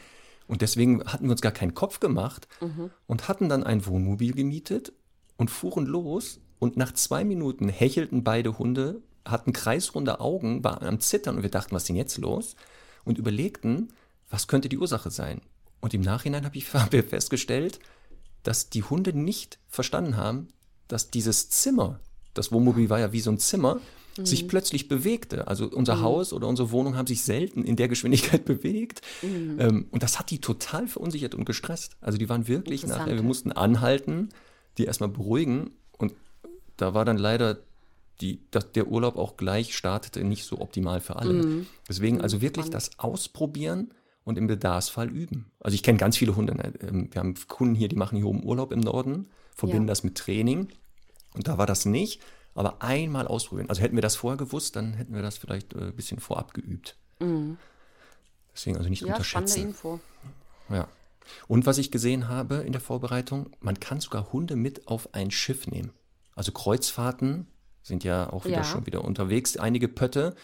Und deswegen hatten wir uns gar keinen Kopf gemacht Mhm. und hatten dann ein Wohnmobil gemietet und fuhren los. Und nach zwei Minuten hechelten beide Hunde, hatten kreisrunde Augen, waren am Zittern und wir dachten, was ist denn jetzt los? Und überlegten, was könnte die Ursache sein? Und im Nachhinein habe ich festgestellt, dass die Hunde nicht verstanden haben, dass dieses Zimmer, das Wohnmobil war ja wie so ein Zimmer, sich plötzlich bewegte. Also unser Haus oder unsere Wohnung haben sich selten in der Geschwindigkeit bewegt. Ähm, und das hat die total verunsichert und gestresst. Also die waren wirklich nachher, wir mussten anhalten, die erstmal beruhigen. Und da war dann leider die, dass der Urlaub auch gleich startete, nicht so optimal für alle. Deswegen also wirklich das Ausprobieren und im Bedarfsfall üben. Also ich kenne ganz viele Hunde. ne? Ähm, Wir haben Kunden hier, die machen hier oben Urlaub im Norden, verbinden Ja. das mit Training. Und da war das nicht, aber einmal ausprobieren. Also hätten wir das vorher gewusst, dann hätten wir das vielleicht äh, ein bisschen vorab geübt. Deswegen also nicht ja, spannende unterschätzen. Info. Ja. Und was ich gesehen habe in der Vorbereitung, man kann sogar Hunde mit auf ein Schiff nehmen. Also Kreuzfahrten sind ja auch wieder Ja. schon wieder unterwegs, einige Pötte.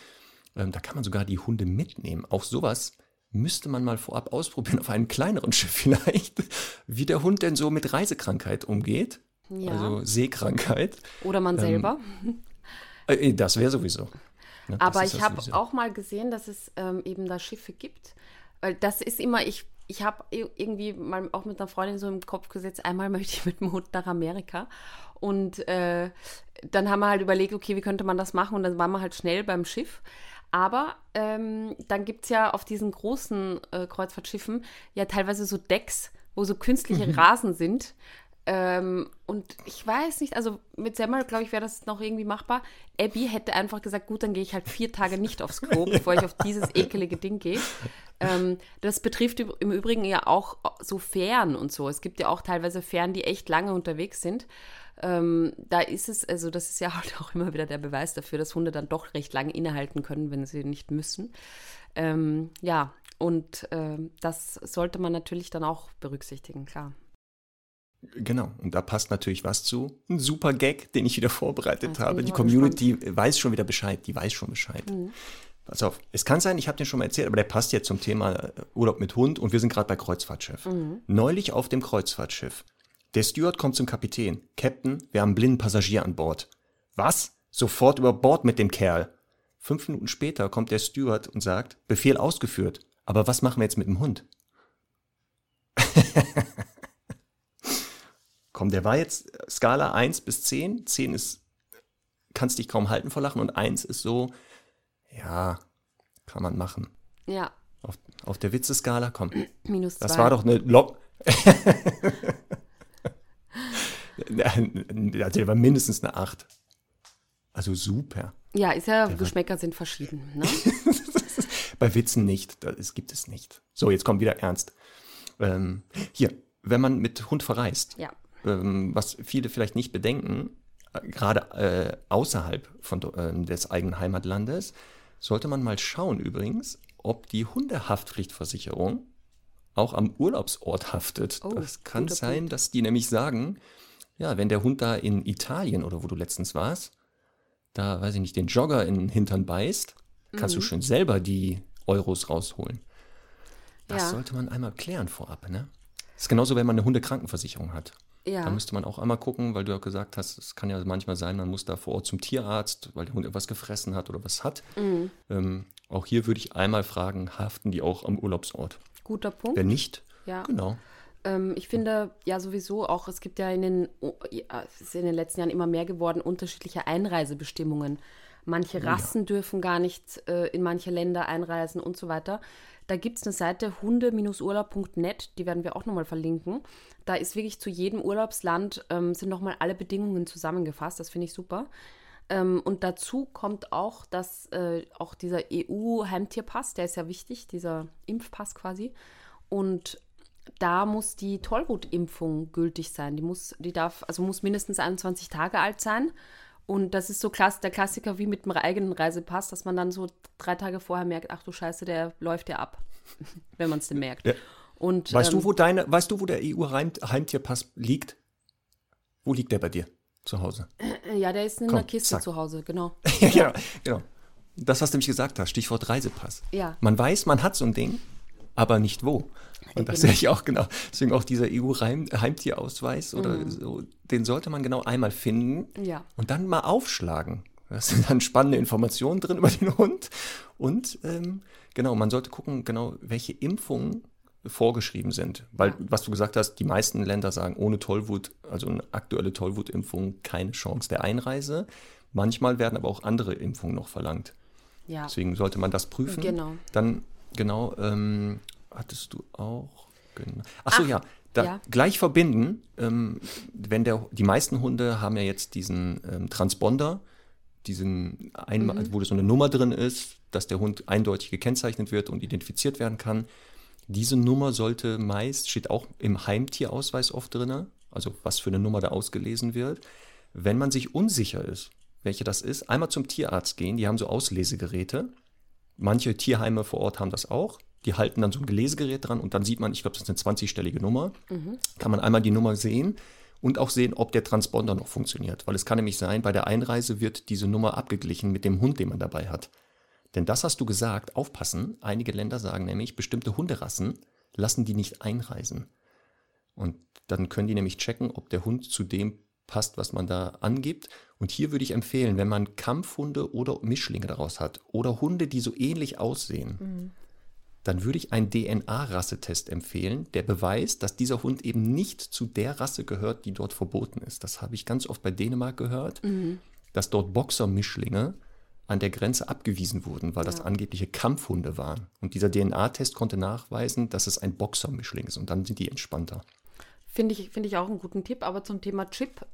Ähm, da kann man sogar die Hunde mitnehmen. Auch sowas müsste man mal vorab ausprobieren auf einem kleineren Schiff vielleicht, wie der Hund denn so mit Reisekrankheit umgeht. Ja. Also Seekrankheit. Oder man selber. Äh, das wäre sowieso. Ne, das Aber ich habe auch mal gesehen, dass es ähm, eben da Schiffe gibt. Weil das ist immer, ich, ich habe irgendwie mal auch mit einer Freundin so im Kopf gesetzt, einmal möchte ich mit dem Hund nach Amerika. Und äh, dann haben wir halt überlegt, okay, wie könnte man das machen? Und dann waren wir halt schnell beim Schiff. Aber ähm, dann gibt es ja auf diesen großen äh, Kreuzfahrtschiffen ja teilweise so Decks, wo so künstliche Rasen sind. Ähm, und ich weiß nicht, also mit Semmel, glaube ich, wäre das noch irgendwie machbar. Abby hätte einfach gesagt, gut, dann gehe ich halt vier Tage nicht aufs Klo, bevor ich auf dieses ekelige Ding gehe. Ähm, das betrifft im Übrigen ja auch so Fähren und so. Es gibt ja auch teilweise Fähren, die echt lange unterwegs sind. Ähm, da ist es, also das ist ja halt auch immer wieder der Beweis dafür, dass Hunde dann doch recht lange innehalten können, wenn sie nicht müssen. Ähm, ja, und ähm, das sollte man natürlich dann auch berücksichtigen, klar. Genau, und da passt natürlich was zu. Ein super Gag, den ich wieder vorbereitet Das bin habe. Die Community weiß schon wieder Bescheid, die weiß schon Bescheid. Mhm. Pass auf, es kann sein, ich habe den schon mal erzählt, aber der passt jetzt zum Thema äh, Urlaub mit Hund und wir sind gerade bei Kreuzfahrtschiff. Mhm. Neulich auf dem Kreuzfahrtschiff. Der Steward kommt zum Kapitän. Captain, wir haben einen blinden Passagier an Bord. Was? Sofort über Bord mit dem Kerl. Fünf Minuten später kommt der Steward und sagt, Befehl ausgeführt. Aber was machen wir jetzt mit dem Hund? komm, der war jetzt Skala 1 bis 10. 10 ist, kannst dich kaum halten vor Lachen und 1 ist so, ja, kann man machen. Ja, Auf, auf der Witzeskala, komm. minus zwei. Das war doch eine Lock. also der war mindestens eine 8. Also super. Ja, ist ja, Geschmäcker sind verschieden. Ne? Bei Witzen nicht. Das gibt es nicht. So, jetzt kommt wieder ernst. Ähm, hier, wenn man mit Hund verreist, Ja. ähm, was viele vielleicht nicht bedenken, äh, gerade äh, außerhalb von, äh, des eigenen Heimatlandes, sollte man mal schauen übrigens, ob die Hundehaftpflichtversicherung auch am Urlaubsort haftet. Oh, das kann sein, dass die nämlich sagen, ja, wenn der Hund da in Italien oder wo du letztens warst, da, weiß ich nicht, den Jogger in den Hintern beißt, kannst Mhm. du schön selber die Euros rausholen. Das Ja. sollte man einmal klären vorab, ne? Das ist genauso, wenn man eine Hundekrankenversicherung hat. Ja. Da müsste man auch einmal gucken, weil du ja gesagt hast, es kann ja manchmal sein, man muss da vor Ort zum Tierarzt, weil der Hund etwas gefressen hat oder was hat. Mhm. Ähm, auch hier würde ich einmal fragen, haften die auch am Urlaubsort? Guter Punkt. Wenn nicht, ja. genau. Ähm, ich finde ja sowieso auch, es gibt ja in den, oh, ja, in den letzten Jahren immer mehr geworden, unterschiedliche Einreisebestimmungen. Manche Rassen dürfen gar nicht äh, in manche Länder einreisen und so weiter. Da gibt es eine Seite hunde-urlaub.net, die werden wir auch nochmal verlinken. Da ist wirklich zu jedem Urlaubsland ähm, sind nochmal alle Bedingungen zusammengefasst. Das finde ich super. Ähm, und dazu kommt auch, dass äh, auch dieser EU-Heimtierpass, der ist ja wichtig, dieser Impfpass quasi. Und da muss die Tollwutimpfung gültig sein. Die muss, die darf, also muss mindestens 21 Tage alt sein. Und das ist so klass, der Klassiker wie mit dem eigenen Reisepass, dass man dann so drei Tage vorher merkt, ach du Scheiße, der läuft ja ab, wenn man es denn merkt. Ja. Und, Weißt ähm, du, wo deine, weißt du, wo der EU-Heimtierpass liegt? Wo liegt der bei dir? Zu Hause. Ja, der ist in Komm, einer Kiste zack. zu Hause, genau. ja, genau, genau. Das, was du nämlich gesagt hast, Stichwort Reisepass. Ja. Man weiß, man hat so ein Ding, aber nicht wo. Und das sehe ich auch genau. Deswegen auch dieser EU-Heimtierausweis oder so, den sollte man genau einmal finden Mhm. Ja. und dann mal aufschlagen. Da sind dann spannende Informationen drin über den Hund. Und ähm, genau, man sollte gucken, genau, welche Impfungen vorgeschrieben sind. Weil, was du gesagt hast, die meisten Länder sagen, ohne Tollwut, also eine aktuelle Tollwutimpfung, keine Chance der Einreise. Manchmal werden aber auch andere Impfungen noch verlangt. Ja. Deswegen sollte man das prüfen. Genau. Dann, genau, ähm, hattest du auch. Genau. Achso, Ach, ja. Da ja. gleich verbinden, ähm, wenn der, die meisten Hunde haben ja jetzt diesen ähm, Transponder, diesen ein, Mhm. wo so eine Nummer drin ist, dass der Hund eindeutig gekennzeichnet wird und identifiziert werden kann. Diese Nummer sollte meist, steht auch im Heimtierausweis oft drin, also was für eine Nummer da ausgelesen wird. Wenn man sich unsicher ist, welche das ist, einmal zum Tierarzt gehen, die haben so Auslesegeräte. Manche Tierheime vor Ort haben das auch. Die halten dann so ein Gelesegerät dran und dann sieht man, ich glaube, das ist eine 20-stellige Nummer. Kann man einmal die Nummer sehen und auch sehen, ob der Transponder noch funktioniert. Weil es kann nämlich sein, bei der Einreise wird diese Nummer abgeglichen mit dem Hund, den man dabei hat. Denn das hast du gesagt, aufpassen. Einige Länder sagen nämlich, bestimmte Hunderassen lassen die nicht einreisen. Und dann können die nämlich checken, ob der Hund zu dem passt, was man da angibt. Und hier würde ich empfehlen, wenn man Kampfhunde oder Mischlinge daraus hat oder Hunde, die so ähnlich aussehen, dann würde ich einen DNA-Rassetest empfehlen, der beweist, dass dieser Hund eben nicht zu der Rasse gehört, die dort verboten ist. Das habe ich ganz oft bei Dänemark gehört, dass dort Boxermischlinge an der Grenze abgewiesen wurden, weil das angebliche Kampfhunde waren. Und dieser DNA-Test konnte nachweisen, dass es ein Boxermischling ist. Und dann sind die entspannter. Finde ich, finde ich auch einen guten Tipp, aber zum Thema Chip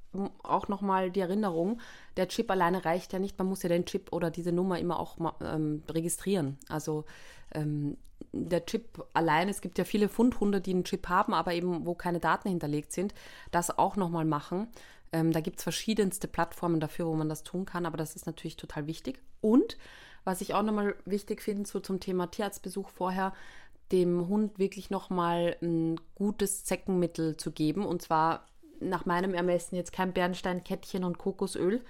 auch nochmal die Erinnerung, der Chip alleine reicht ja nicht, man muss ja den Chip oder diese Nummer immer auch ähm, registrieren. Also ähm, der Chip allein, es gibt ja viele Fundhunde, die einen Chip haben, aber eben wo keine Daten hinterlegt sind, das auch nochmal machen. Ähm, da gibt es verschiedenste Plattformen dafür, wo man das tun kann, aber das ist natürlich total wichtig. Und was ich auch nochmal wichtig finde, so zum Thema Tierarztbesuch vorher, dem Hund wirklich nochmal ein gutes Zeckenmittel zu geben. Und zwar nach meinem Ermessen jetzt kein Bernsteinkettchen und Kokosöl,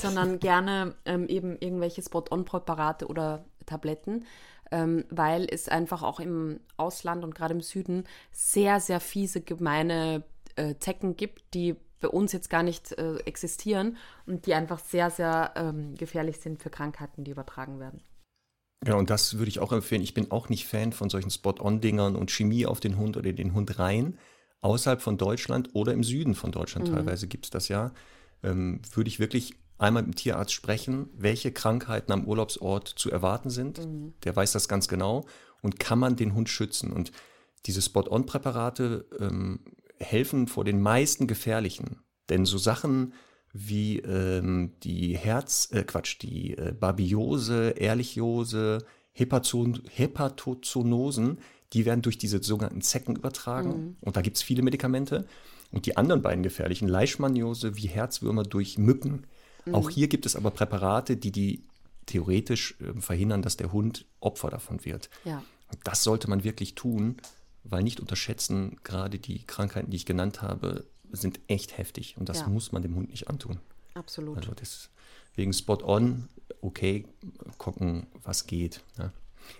sondern gerne ähm, eben irgendwelche Spot-on-Präparate oder Tabletten, ähm, weil es einfach auch im Ausland und gerade im Süden sehr, sehr fiese, gemeine äh, Zecken gibt, die bei uns jetzt gar nicht äh, existieren und die einfach sehr, sehr ähm, gefährlich sind für Krankheiten, die übertragen werden. Genau, und das würde ich auch empfehlen. Ich bin auch nicht Fan von solchen Spot-on-Dingern und Chemie auf den Hund oder den Hund rein. außerhalb von Deutschland oder im Süden von Deutschland Mhm. teilweise gibt es das ja, ähm, würde ich wirklich einmal mit dem Tierarzt sprechen, welche Krankheiten am Urlaubsort zu erwarten sind. Mhm. Der weiß das ganz genau und kann man den Hund schützen. Und diese Spot-on-Präparate ähm, helfen vor den meisten gefährlichen. Denn so Sachen wie ähm, die Herz, äh, Quatsch, die äh, Babiose, Ehrlichiose, Hepazon, Hepatozoonosen, die werden durch diese sogenannten Zecken übertragen. Und da gibt es viele Medikamente. Und die anderen beiden gefährlichen, Leishmaniose wie Herzwürmer durch Mücken. Auch hier gibt es aber Präparate, die die theoretisch äh, verhindern, dass der Hund Opfer davon wird. Ja. Und das sollte man wirklich tun, weil nicht unterschätzen, gerade die Krankheiten, die ich genannt habe, sind echt heftig. Und das Ja. muss man dem Hund nicht antun. Absolut. Also deswegen Spot on, okay, gucken, was geht. Ja.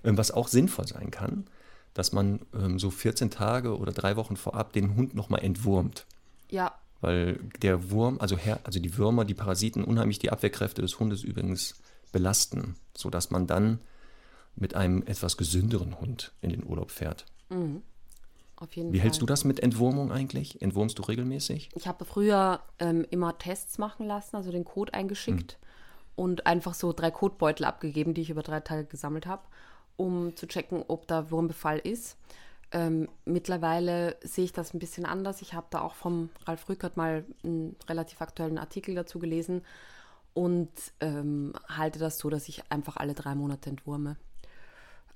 Ähm, Was auch sinnvoll sein kann, dass man ähm, so 14 Tage oder drei Wochen vorab den Hund nochmal entwurmt. Ja, Weil der Wurm, also, Her also die Würmer, die Parasiten unheimlich die Abwehrkräfte des Hundes übrigens belasten, sodass man dann mit einem etwas gesünderen Hund in den Urlaub fährt. Auf jeden Wie Fall. hältst du das mit Entwurmung eigentlich? Entwurmst du regelmäßig? Ich habe früher ähm, immer Tests machen lassen, also den Code eingeschickt und einfach so drei Kotbeutel abgegeben, die ich über drei Tage gesammelt habe, um zu checken, ob da Wurmbefall ist. Ähm, mittlerweile sehe ich das ein bisschen anders. Ich habe da auch vom Ralf Rückert mal einen relativ aktuellen Artikel dazu gelesen und ähm, halte das so, dass ich einfach alle drei Monate entwurme.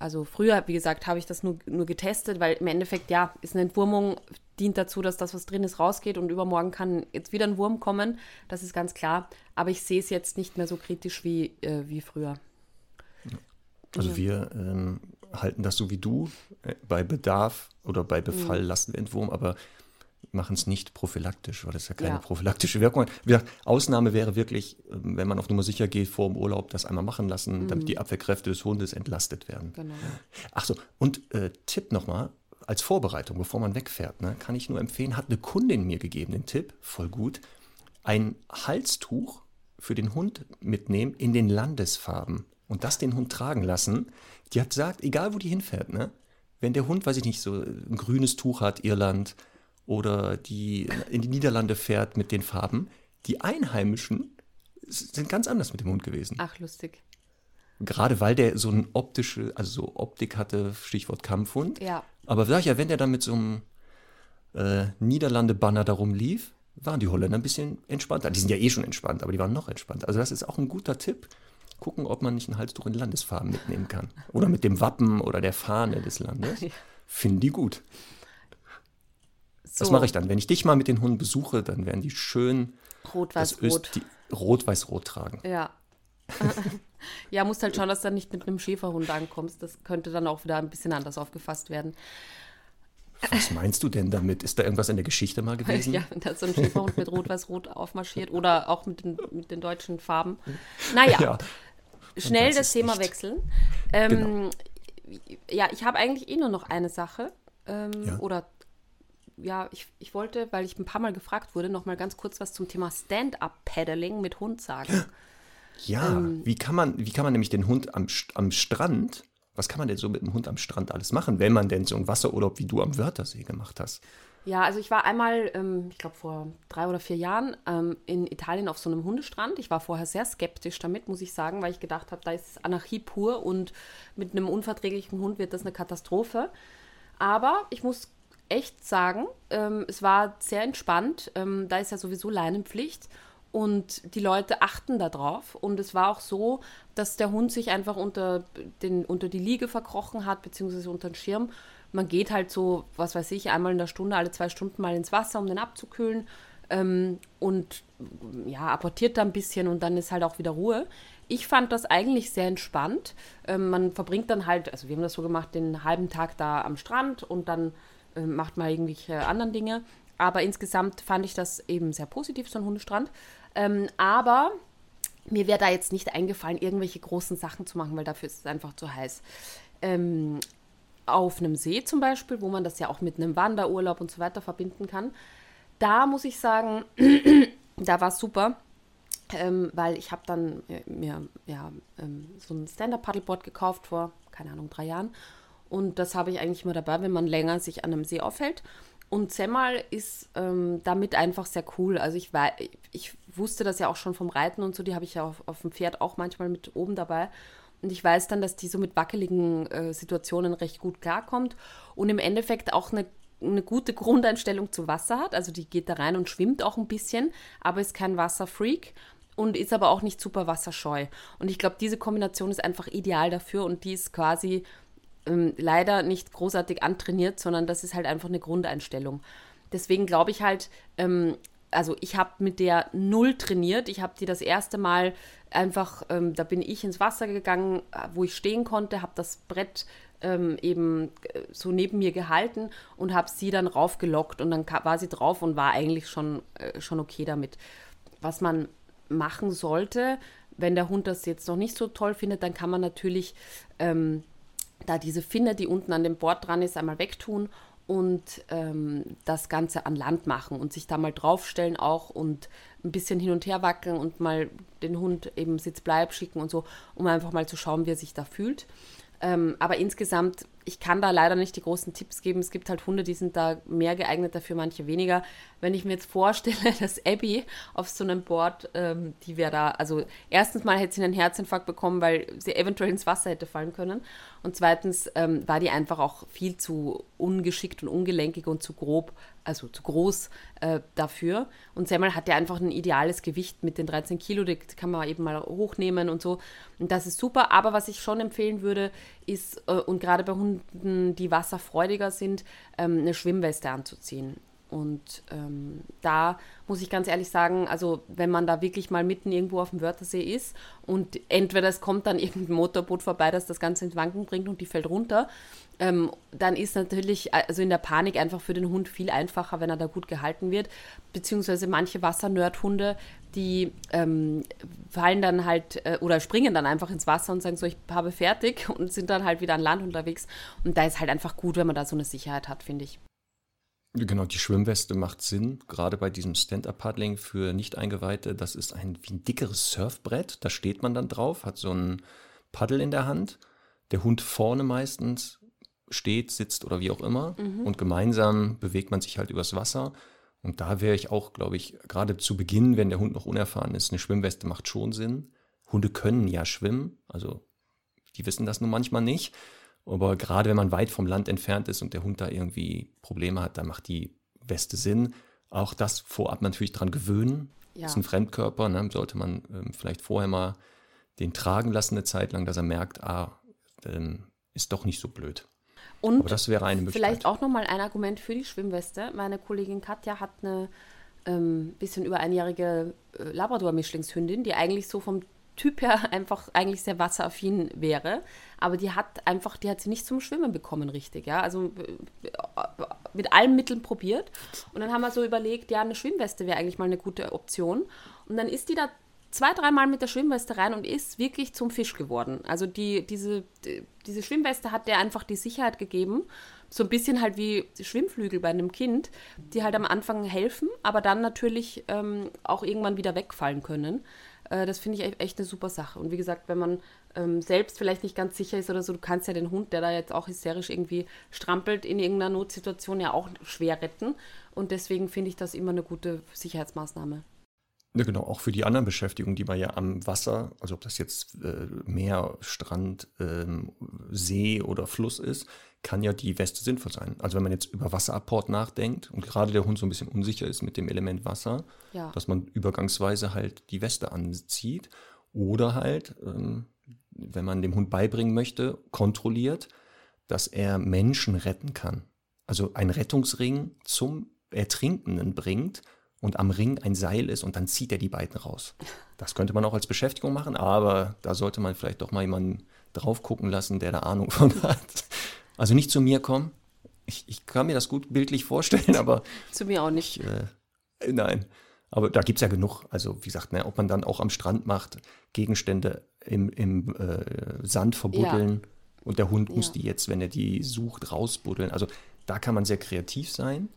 Also früher, wie gesagt, habe ich das nur, nur getestet, weil im Endeffekt, ja, ist eine Entwurmung, dient dazu, dass das, was drin ist, rausgeht und übermorgen kann jetzt wieder ein Wurm kommen. Das ist ganz klar. Aber ich sehe es jetzt nicht mehr so kritisch wie, äh, wie früher. Also wir ähm, halten das so wie du. Äh, Bei Bedarf oder bei Befall lassen wir Entwurm, aber machen es nicht prophylaktisch, weil das ja keine Ja. prophylaktische Wirkung hat. Wie gesagt, Ausnahme wäre wirklich, ähm, wenn man auf Nummer sicher geht, vor dem Urlaub das einmal machen lassen, damit die Abwehrkräfte des Hundes entlastet werden. Genau. Ach so, und äh, Tipp nochmal, als Vorbereitung, bevor man wegfährt, ne, kann ich nur empfehlen, hat eine Kundin mir gegeben, den Tipp, voll gut, ein Halstuch für den Hund mitnehmen in den Landesfarben und das den Hund tragen lassen. Die hat gesagt, egal wo die hinfährt, ne, wenn der Hund, weiß ich nicht, so ein grünes Tuch hat, Irland, oder die in die Niederlande fährt mit den Farben, die Einheimischen sind ganz anders mit dem Hund gewesen. Ach, lustig. Gerade weil der so eine optische, also so Optik hatte, Stichwort Kampfhund. Ja. Aber sag ich ja, wenn der dann mit so einem äh, Niederlande-Banner darum lief, waren die Holländer ein bisschen entspannter. Die sind ja eh schon entspannt, aber die waren noch entspannter. Also das ist auch ein guter Tipp. Gucken, ob man nicht ein Halstuch in Landesfarben mitnehmen kann. Oder mit dem Wappen oder der Fahne des Landes. Finden die gut. So, Das mache ich dann. Wenn ich dich mal mit den Hunden besuche, dann werden die schön Rot, weiß, rot. Rot-Weiß-Rot tragen. Ja. ja, musst halt schauen, dass du dann nicht mit einem Schäferhund ankommst. Das könnte dann auch wieder ein bisschen anders aufgefasst werden. Was meinst du denn damit? Ist da irgendwas in der Geschichte mal gewesen? Ja, dass so ein Schäferhund mit Rot-Weiß-Rot aufmarschiert oder auch mit den, mit den deutschen Farben. Naja, Ja. schnell das Thema nicht. wechseln. Ähm, Genau. Ja, ich habe eigentlich eh nur noch eine Sache. Ähm, Ja. Oder ja, ich, ich wollte, weil ich ein paar Mal gefragt wurde, noch mal ganz kurz was zum Thema Stand-up-Paddling mit Hund sagen. Ja, Ähm. wie, kann man, wie kann man nämlich den Hund am, am Strand, was kann man denn so mit dem Hund am Strand alles machen, wenn man denn so einen Wasserurlaub wie du am Wörthersee gemacht hast? Ja, also ich war einmal, ähm, ich glaube vor drei oder vier Jahren, ähm, in Italien auf so einem Hundestrand. Ich war vorher sehr skeptisch damit, muss ich sagen, weil ich gedacht habe, da ist Anarchie pur und mit einem unverträglichen Hund wird das eine Katastrophe. Aber ich muss echt sagen, ähm, es war sehr entspannt. Ähm, da ist ja sowieso Leinenpflicht und die Leute achten darauf. Und es war auch so, dass der Hund sich einfach unter, den, unter die Liege verkrochen hat, beziehungsweise unter den Schirm. Man geht halt so, was weiß ich, einmal in der Stunde, alle zwei Stunden mal ins Wasser, um den abzukühlen. Ähm, und ja, apportiert da ein bisschen und dann ist halt auch wieder Ruhe. Ich fand das eigentlich sehr entspannt. Ähm, man verbringt dann halt, also wir haben das so gemacht, den halben Tag da am Strand und dann macht man irgendwelche anderen Dinge. Aber insgesamt fand ich das eben sehr positiv, so ein Hundestrand. Ähm, aber mir wäre da jetzt nicht eingefallen, irgendwelche großen Sachen zu machen, weil dafür ist es einfach zu heiß. Ähm, auf einem See zum Beispiel, wo man das ja auch mit einem Wanderurlaub und so weiter verbinden kann, da muss ich sagen, da war es super, ähm, weil ich habe dann äh, mir ja, ähm, so ein Stand-Up-Paddleboard gekauft vor, keine Ahnung, drei Jahren Und das habe ich eigentlich immer dabei, wenn man länger sich an einem See aufhält. Und Semmel ist ähm, damit einfach sehr cool. Also ich, war, ich wusste das ja auch schon vom Reiten und so, die habe ich ja auf, auf dem Pferd auch manchmal mit oben dabei. Und ich weiß dann, dass die so mit wackeligen äh, Situationen recht gut klarkommt und im Endeffekt auch eine, eine gute Grundeinstellung zu Wasser hat. Also die geht da rein und schwimmt auch ein bisschen, aber ist kein Wasserfreak und ist aber auch nicht super wasserscheu. Und ich glaube, diese Kombination ist einfach ideal dafür und die ist quasi ähm, leider nicht großartig antrainiert, sondern das ist halt einfach eine Grundeinstellung. Deswegen glaube ich halt, ähm, also ich habe mit der null trainiert. Ich habe die das erste Mal einfach, ähm, da bin ich ins Wasser gegangen, wo ich stehen konnte, habe das Brett ähm, eben äh, so neben mir gehalten und habe sie dann raufgelockt und dann war sie drauf und war eigentlich schon, äh, schon okay damit. Was man machen sollte, wenn der Hund das jetzt noch nicht so toll findet, dann kann man natürlich ähm, da diese Finne, die unten an dem Bord dran ist, einmal wegtun und ähm, das Ganze an Land machen und sich da mal draufstellen auch und ein bisschen hin und her wackeln und mal den Hund eben Sitzbleib schicken und so, um einfach mal zu schauen, wie er sich da fühlt. Ähm, aber insgesamt, ich kann da leider nicht die großen Tipps geben. Es gibt halt Hunde, die sind da mehr geeignet dafür, manche weniger. Wenn ich mir jetzt vorstelle, dass Abby auf so einem Board, ähm, die wäre da, also erstens mal hätte sie einen Herzinfarkt bekommen, weil sie eventuell ins Wasser hätte fallen können. Und zweitens ähm, war die einfach auch viel zu ungeschickt und ungelenkig und zu grob, also zu groß äh, dafür. Und Semmel hat ja einfach ein ideales Gewicht mit den 13 Kilo, die kann man eben mal hochnehmen und so. Und das ist super. Aber was ich schon empfehlen würde, ist, äh, und gerade bei Hunden, die wasserfreudiger sind, ähm, eine Schwimmweste anzuziehen. Und ähm, da muss ich ganz ehrlich sagen, also wenn man da wirklich mal mitten irgendwo auf dem Wörthersee ist und entweder es kommt dann irgendein Motorboot vorbei, das das Ganze ins Wanken bringt und die fällt runter, ähm, dann ist natürlich also in der Panik einfach für den Hund viel einfacher, wenn er da gut gehalten wird. Beziehungsweise manche Wassernerdhunde, die ähm, fallen dann halt äh, oder springen dann einfach ins Wasser und sagen so, ich habe fertig und sind dann halt wieder an Land unterwegs. Und da ist halt einfach gut, wenn man da so eine Sicherheit hat, finde ich. Genau, die Schwimmweste macht Sinn, gerade bei diesem Stand-Up-Paddling für Nicht-Eingeweihte. Das ist ein, wie ein dickeres Surfbrett, da steht man dann drauf, hat so ein Paddel in der Hand. Der Hund vorne meistens steht, sitzt oder wie auch immer. Mhm. Und gemeinsam bewegt man sich halt übers Wasser. Und da wäre ich auch, glaube ich, gerade zu Beginn, wenn der Hund noch unerfahren ist, eine Schwimmweste macht schon Sinn. Hunde können ja schwimmen, also die wissen das nun manchmal nicht. Aber gerade wenn man weit vom Land entfernt ist und der Hund da irgendwie Probleme hat, dann macht die Weste Sinn. Auch das vorab natürlich dran gewöhnen. Ja. Das ist ein Fremdkörper, ne? sollte man ähm, vielleicht vorher mal den tragen lassen eine Zeit lang, dass er merkt, ah, ähm, ist doch nicht so blöd. Und Aber das wäre eine Möglichkeit. Vielleicht auch nochmal ein Argument für die Schwimmweste. Meine Kollegin Katja hat eine ähm, bisschen über einjährige äh, Labrador-Mischlingshündin, die eigentlich so vom Typ ja einfach eigentlich sehr wasseraffin wäre, aber die hat einfach, die hat sie nicht zum Schwimmen bekommen, richtig, ja. Also äh, mit allen Mitteln probiert. Und dann haben wir so überlegt, ja, eine Schwimmweste wäre eigentlich mal eine gute Option. Und dann ist die da zwei, dreimal mit der Schwimmweste rein und ist wirklich zum Fisch geworden. Also die, diese, die, diese Schwimmweste hat der einfach die Sicherheit gegeben. So ein bisschen halt wie Schwimmflügel bei einem Kind, die halt am Anfang helfen, aber dann natürlich ähm, auch irgendwann wieder wegfallen können. Äh, das finde ich e-, echt eine super Sache. Und wie gesagt, wenn man ähm, selbst vielleicht nicht ganz sicher ist oder so, du kannst ja den Hund, der da jetzt auch hysterisch irgendwie strampelt, in irgendeiner Notsituation ja auch schwer retten. Und deswegen finde ich das immer eine gute Sicherheitsmaßnahme. Ja, genau, auch für die anderen Beschäftigungen, die man ja am Wasser, also ob das jetzt äh, Meer, Strand, ähm, See oder Fluss ist, kann ja die Weste sinnvoll sein. Also wenn man jetzt über Wasserapport nachdenkt und gerade der Hund so ein bisschen unsicher ist mit dem Element Wasser, ja. dass man übergangsweise halt die Weste anzieht oder halt, ähm, wenn man dem Hund beibringen möchte, kontrolliert, dass er Menschen retten kann. Also ein Rettungsring zum Ertrinkenden bringt und am Ring ein Seil ist und dann zieht er die beiden raus. Das könnte man auch als Beschäftigung machen, aber da sollte man vielleicht doch mal jemanden drauf gucken lassen, der da Ahnung von hat. Also nicht zu mir kommen. Ich, ich kann mir das gut bildlich vorstellen, aber. zu mir auch nicht. Ich, äh, nein. Aber da gibt es ja genug. Also, wie gesagt, ne, ob man dann auch am Strand macht, Gegenstände im, im äh, Sand verbuddeln ja. und der Hund muss die jetzt, wenn er die sucht, rausbuddeln. Also, da kann man sehr kreativ sein.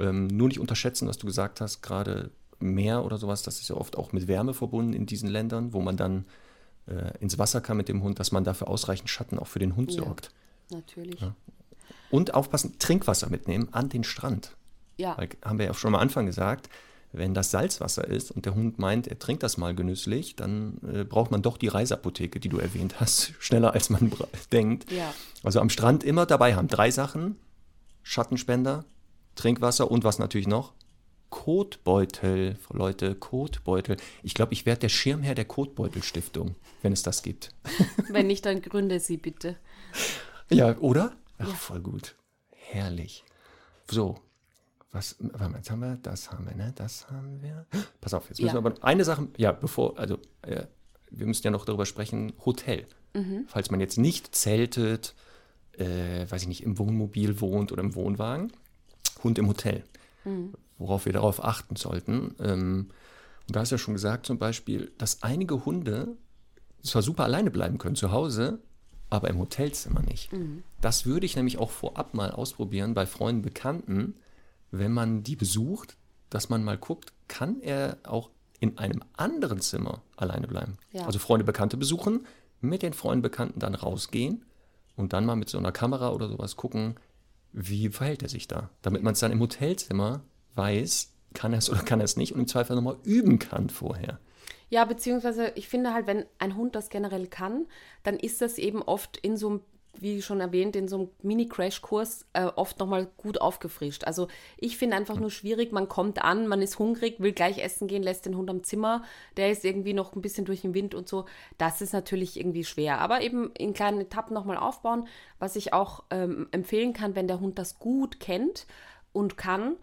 Ähm, nur nicht unterschätzen, was du gesagt hast, gerade Meer oder sowas, das ist ja oft auch mit Wärme verbunden in diesen Ländern, wo man dann äh, ins Wasser kann mit dem Hund, dass man dafür ausreichend Schatten auch für den Hund ja. sorgt. Natürlich. Ja. Und aufpassen, Trinkwasser mitnehmen an den Strand. Ja. Weil, haben wir ja schon am Anfang gesagt, wenn das Salzwasser ist und der Hund meint, er trinkt das mal genüsslich, dann äh, braucht man doch die Reiseapotheke, die du erwähnt hast, schneller als man denkt. Ja. Also am Strand immer dabei haben. Drei Sachen: Schattenspender, Trinkwasser und was natürlich noch? Kotbeutel, Leute, Kotbeutel. Ich glaube, ich werde der Schirmherr der Kotbeutelstiftung, wenn es das gibt. Wenn nicht, dann gründe sie bitte. Ja, oder? Ach, Ja. voll gut. Herrlich. So. Was, warte mal, jetzt haben wir, das haben wir, ne? Das haben wir. Pass auf, jetzt müssen Ja. wir aber eine Sache, ja, bevor, also, äh, wir müssen ja noch darüber sprechen, Hotel. Mhm. Falls man jetzt nicht zeltet, äh, weiß ich nicht, im Wohnmobil wohnt oder im Wohnwagen, Hund im Hotel. Mhm. Worauf wir darauf achten sollten. Ähm, und da hast du ja schon gesagt, zum Beispiel, dass einige Hunde zwar super alleine bleiben können zu Hause, aber im Hotelzimmer nicht. Das würde ich nämlich auch vorab mal ausprobieren bei Freunden, Bekannten, wenn man die besucht, dass man mal guckt, kann er auch in einem anderen Zimmer alleine bleiben. Ja. Also Freunde, Bekannte besuchen, mit den Freunden, Bekannten dann rausgehen und dann mal mit so einer Kamera oder sowas gucken, wie verhält er sich da. Damit man es dann im Hotelzimmer weiß, kann er es oder kann er es nicht und im Zweifel nochmal üben kann vorher. Ja, beziehungsweise ich finde halt, wenn ein Hund das generell kann, dann ist das eben oft in so einem, wie schon erwähnt, in so einem Mini-Crash-Kurs äh, oft nochmal gut aufgefrischt. Also ich finde einfach nur schwierig, man kommt an, man ist hungrig, will gleich essen gehen, lässt den Hund am Zimmer, der ist irgendwie noch ein bisschen durch den Wind und so. Das ist natürlich irgendwie schwer. Aber eben in kleinen Etappen nochmal aufbauen, was ich auch ähm, empfehlen kann, wenn der Hund das gut kennt und kann,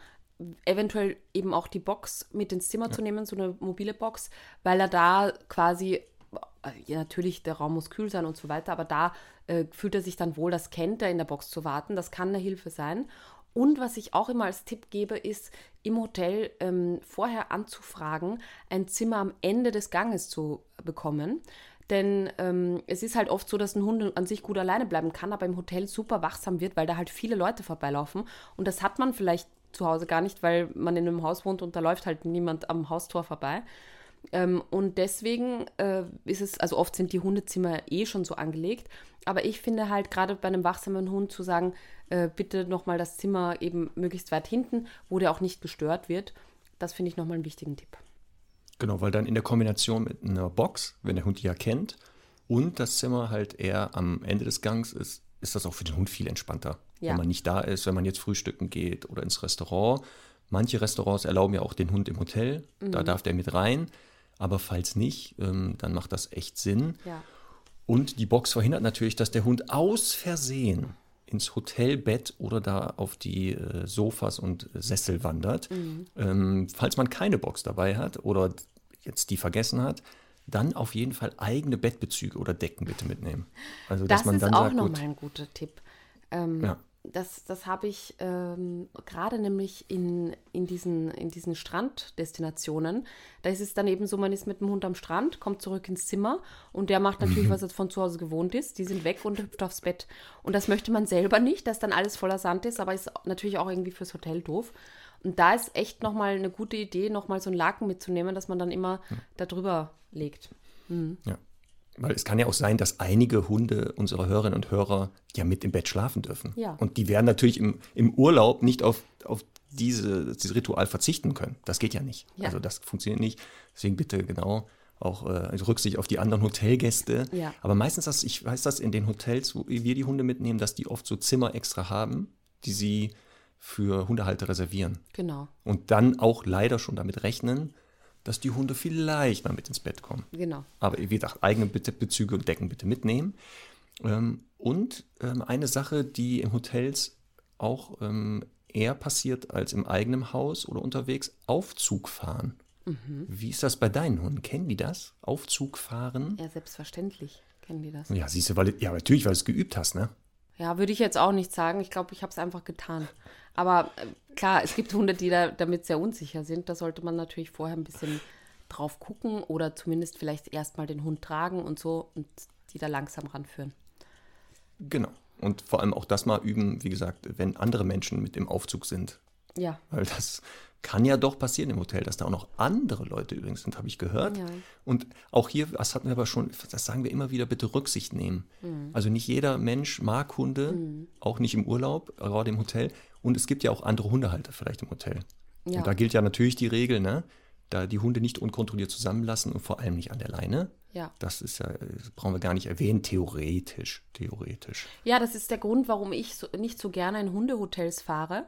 eventuell eben auch die Box mit ins Zimmer zu nehmen, so eine mobile Box, weil er da quasi, ja, natürlich, der Raum muss kühl sein und so weiter, aber da äh, fühlt er sich dann wohl, das kennt er, in der Box zu warten. Das kann eine Hilfe sein. Und was ich auch immer als Tipp gebe, ist, im Hotel ähm, vorher anzufragen, ein Zimmer am Ende des Ganges zu bekommen. Denn ähm, es ist halt oft so, dass ein Hund an sich gut alleine bleiben kann, aber im Hotel super wachsam wird, weil da halt viele Leute vorbeilaufen. Und das hat man vielleicht zu Hause gar nicht, weil man in einem Haus wohnt und da läuft halt niemand am Haustor vorbei. Ähm, und deswegen äh, ist es, also oft sind die Hundezimmer eh schon so angelegt. Aber ich finde halt gerade bei einem wachsamen Hund zu sagen, äh, bitte nochmal das Zimmer eben möglichst weit hinten, wo der auch nicht gestört wird, das finde ich nochmal einen wichtigen Tipp. Genau, weil dann in der Kombination mit einer Box, wenn der Hund die ja kennt, und das Zimmer halt eher am Ende des Gangs ist, ist das auch für den Hund viel entspannter. Ja. Wenn man nicht da ist, wenn man jetzt frühstücken geht oder ins Restaurant. Manche Restaurants erlauben ja auch den Hund im Hotel, da darf der mit rein. Aber falls nicht, ähm, dann macht das echt Sinn. Ja. Und die Box verhindert natürlich, dass der Hund aus Versehen ins Hotelbett oder da auf die äh, Sofas und Sessel wandert. Ähm, falls man keine Box dabei hat oder jetzt die vergessen hat, dann auf jeden Fall eigene Bettbezüge oder Decken bitte mitnehmen. Also dass Das man ist dann auch sagt, gut, nochmal ein guter Tipp. Ähm, Ja. Das, das habe ich ähm, gerade nämlich in, in diesen, in diesen Stranddestinationen. Da ist es dann eben so, man ist mit dem Hund am Strand, kommt zurück ins Zimmer und der macht natürlich, was er von zu Hause gewohnt ist. Die sind weg und hüpft aufs Bett. Und das möchte man selber nicht, dass dann alles voller Sand ist, aber ist natürlich auch irgendwie fürs Hotel doof. Und da ist echt nochmal eine gute Idee, nochmal so einen Laken mitzunehmen, dass man dann immer da drüber legt. Ja. Weil es kann ja auch sein, dass einige Hunde unserer Hörerinnen und Hörer ja mit im Bett schlafen dürfen. Ja. Und die werden natürlich im, im Urlaub nicht auf, auf diese, dieses Ritual verzichten können. Das geht ja nicht. Ja. Also das funktioniert nicht. Deswegen bitte genau auch äh, also Rücksicht auf die anderen Hotelgäste. Ja. Aber meistens, das, ich weiß das in den Hotels, wo wir die Hunde mitnehmen, dass die oft so Zimmer extra haben, die sie für Hundehalter reservieren. Genau, Und dann auch leider schon damit rechnen, dass die Hunde vielleicht mal mit ins Bett kommen. genau. Aber wie gesagt, eigene Be- Bezüge und Decken bitte mitnehmen. Ähm, und ähm, eine Sache, die in Hotels auch ähm, eher passiert als im eigenen Haus oder unterwegs, Aufzug fahren. Wie ist das bei deinen Hunden? Kennen die das? Aufzug fahren? Ja, selbstverständlich kennen die das. Ja, siehst du, weil, ja, natürlich, weil du es geübt hast, ne? Ja, würde ich jetzt auch nicht sagen. Ich glaube, ich habe es einfach getan. Aber äh, klar, es gibt Hunde, die da damit sehr unsicher sind. Da sollte man natürlich vorher ein bisschen drauf gucken oder zumindest vielleicht erstmal den Hund tragen und so und die da langsam ranführen. Genau. Und vor allem auch das mal üben, wie gesagt, wenn andere Menschen mit im Aufzug sind, Ja. Weil das kann ja doch passieren im Hotel, dass da auch noch andere Leute übrigens sind, habe ich gehört. Ja. Und auch hier, das hatten wir aber schon, das sagen wir immer wieder, bitte Rücksicht nehmen. Also nicht jeder Mensch mag Hunde, auch nicht im Urlaub, gerade im Hotel. Und es gibt ja auch andere Hundehalter vielleicht im Hotel. Ja. Und da gilt ja natürlich die Regel, ne? Da die Hunde nicht unkontrolliert zusammenlassen und vor allem nicht an der Leine. Ja. Das ist ja, das brauchen wir gar nicht erwähnen, theoretisch. Theoretisch. Ja, das ist der Grund, warum ich so, nicht so gerne in Hundehotels fahre.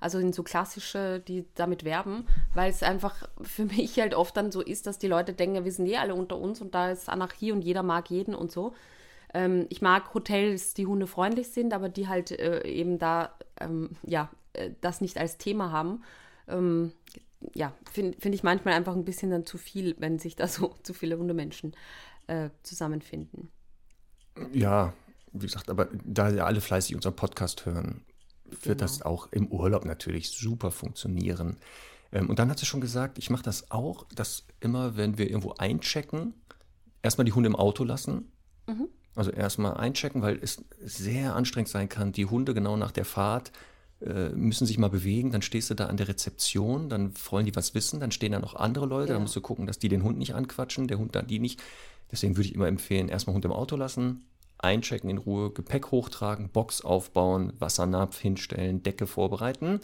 Also in so klassische, die damit werben, weil es einfach für mich halt oft dann so ist, dass die Leute denken, wir sind eh alle unter uns und da ist Anarchie und jeder mag jeden und so. Ähm, ich mag Hotels, die hundefreundlich sind, aber die halt äh, eben da, ähm, ja, äh, das nicht als Thema haben. Ähm, ja, finde find ich manchmal einfach ein bisschen dann zu viel, wenn sich da so zu viele Hundemenschen äh, zusammenfinden. Ja, wie gesagt, aber da ja alle fleißig unseren Podcast hören, wird Genau. das auch im Urlaub natürlich super funktionieren. Ähm, und dann hat sie schon gesagt, ich mache das auch, dass immer, wenn wir irgendwo einchecken, erstmal die Hunde im Auto lassen. Mhm. Also erstmal einchecken, weil es sehr anstrengend sein kann. Die Hunde genau nach der Fahrt äh, müssen sich mal bewegen. Dann stehst du da an der Rezeption, dann wollen die was wissen, dann stehen da noch andere Leute. Ja. Dann musst du gucken, dass die den Hund nicht anquatschen, der Hund dann die nicht. Deswegen würde ich immer empfehlen, erstmal Hund im Auto lassen, einchecken in Ruhe, Gepäck hochtragen, Box aufbauen, Wassernapf hinstellen, Decke vorbereiten.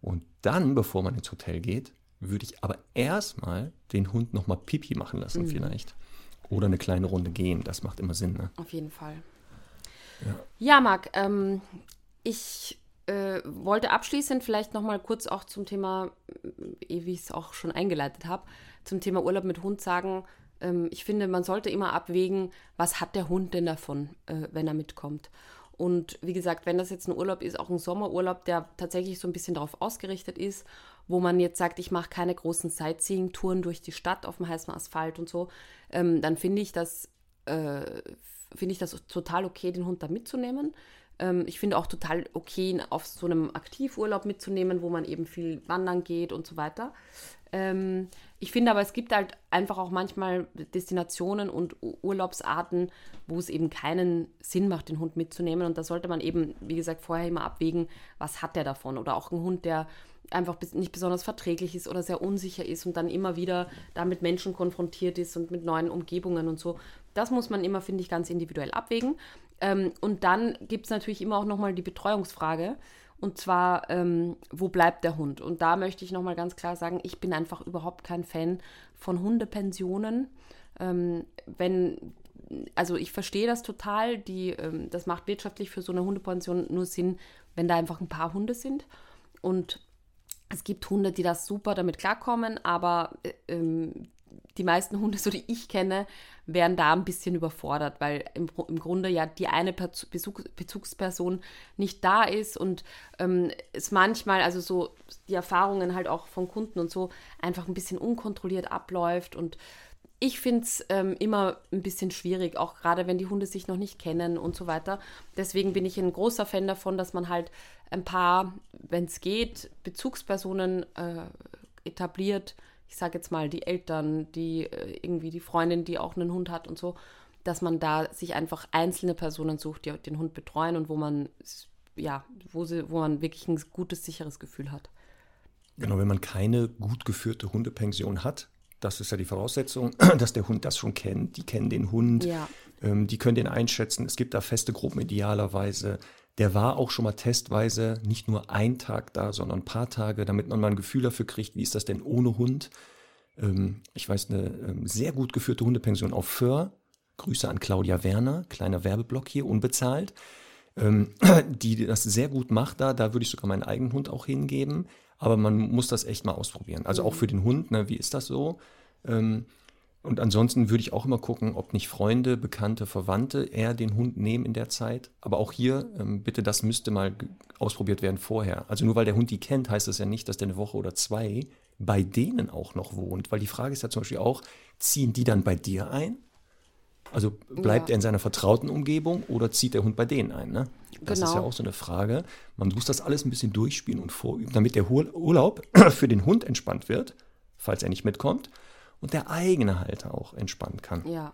Und dann, bevor man ins Hotel geht, würde ich aber erstmal den Hund nochmal Pipi machen lassen vielleicht. Oder eine kleine Runde gehen. Das macht immer Sinn. Ne? Auf jeden Fall. Ja, Marc, ähm, ich äh, wollte abschließend vielleicht noch mal kurz auch zum Thema, äh, wie ich es auch schon eingeleitet habe, zum Thema Urlaub mit Hund sagen, ähm, ich finde, man sollte immer abwägen, was hat der Hund denn davon, äh, wenn er mitkommt. Und wie gesagt, wenn das jetzt ein Urlaub ist, auch ein Sommerurlaub, der tatsächlich so ein bisschen darauf ausgerichtet ist, wo man jetzt sagt, ich mache keine großen Sightseeing-Touren durch die Stadt auf dem heißen Asphalt und so, ähm, dann finde ich äh, finde ich das total okay, den Hund da mitzunehmen. Ähm, ich finde auch total okay, ihn auf so einem Aktivurlaub mitzunehmen, wo man eben viel wandern geht und so weiter. Ähm, ich finde aber, es gibt halt einfach auch manchmal Destinationen und Urlaubsarten, wo es eben keinen Sinn macht, den Hund mitzunehmen. Und da sollte man eben, wie gesagt, vorher immer abwägen, was hat der davon. Oder auch ein Hund, der einfach nicht besonders verträglich ist oder sehr unsicher ist und dann immer wieder da mit Menschen konfrontiert ist und mit neuen Umgebungen und so. Das muss man immer, finde ich, ganz individuell abwägen. Ähm, und dann gibt es natürlich immer auch nochmal die Betreuungsfrage. Und zwar, ähm, wo bleibt der Hund? Und da möchte ich nochmal ganz klar sagen, ich bin einfach überhaupt kein Fan von Hundepensionen. Ähm, wenn, also ich verstehe das total, die, ähm, das macht wirtschaftlich für so eine Hundepension nur Sinn, wenn da einfach ein paar Hunde sind. Und es gibt Hunde, die das super damit klarkommen, aber äh, ähm, die meisten Hunde, so die ich kenne, werden da ein bisschen überfordert, weil im, im Grunde ja die eine Bezug, Bezugsperson nicht da ist und ähm, es manchmal, also so die Erfahrungen halt auch von Kunden und so, einfach ein bisschen unkontrolliert abläuft und ich finde es ähm, immer ein bisschen schwierig, auch gerade wenn die Hunde sich noch nicht kennen und so weiter. Deswegen bin ich ein großer Fan davon, dass man halt ein paar, wenn es geht, Bezugspersonen äh, etabliert. Ich sage jetzt mal die Eltern, die äh, irgendwie die Freundin, die auch einen Hund hat und so, dass man da sich einfach einzelne Personen sucht, die den Hund betreuen und wo man ja, wo, sie, wo man wirklich ein gutes, sicheres Gefühl hat. Genau, wenn man keine gut geführte Hundepension hat, das ist ja die Voraussetzung, dass der Hund das schon kennt. Die kennen den Hund, Ja. ähm, die können den einschätzen. Es gibt da feste Gruppen idealerweise. Der war auch schon mal testweise nicht nur ein Tag da, sondern ein paar Tage, damit man mal ein Gefühl dafür kriegt, wie ist das denn ohne Hund. Ähm, ich weiß, eine ähm, sehr gut geführte Hundepension auf Föhr. Grüße an Claudia Werner, kleiner Werbeblock hier, unbezahlt ähm, die das sehr gut macht da. Da würde ich sogar meinen eigenen Hund auch hingeben. Aber man muss das echt mal ausprobieren. Also auch für den Hund, ne, wie ist das so? Und ansonsten würde ich auch immer gucken, ob nicht Freunde, Bekannte, Verwandte eher den Hund nehmen in der Zeit. Aber auch hier, ähm, bitte, das müsste mal ausprobiert werden vorher. Also nur weil der Hund die kennt, heißt das ja nicht, dass der eine Woche oder zwei bei denen auch noch wohnt. Weil die Frage ist ja zum Beispiel auch, ziehen die dann bei dir ein? Also bleibt Ja. er in seiner vertrauten Umgebung oder zieht der Hund bei denen ein? Ne? Das ist ja Genau. auch so eine Frage. Man muss das alles ein bisschen durchspielen und vorüben, damit der Urlaub für den Hund entspannt wird, falls er nicht mitkommt, und der eigene Halter auch entspannen kann. Ja.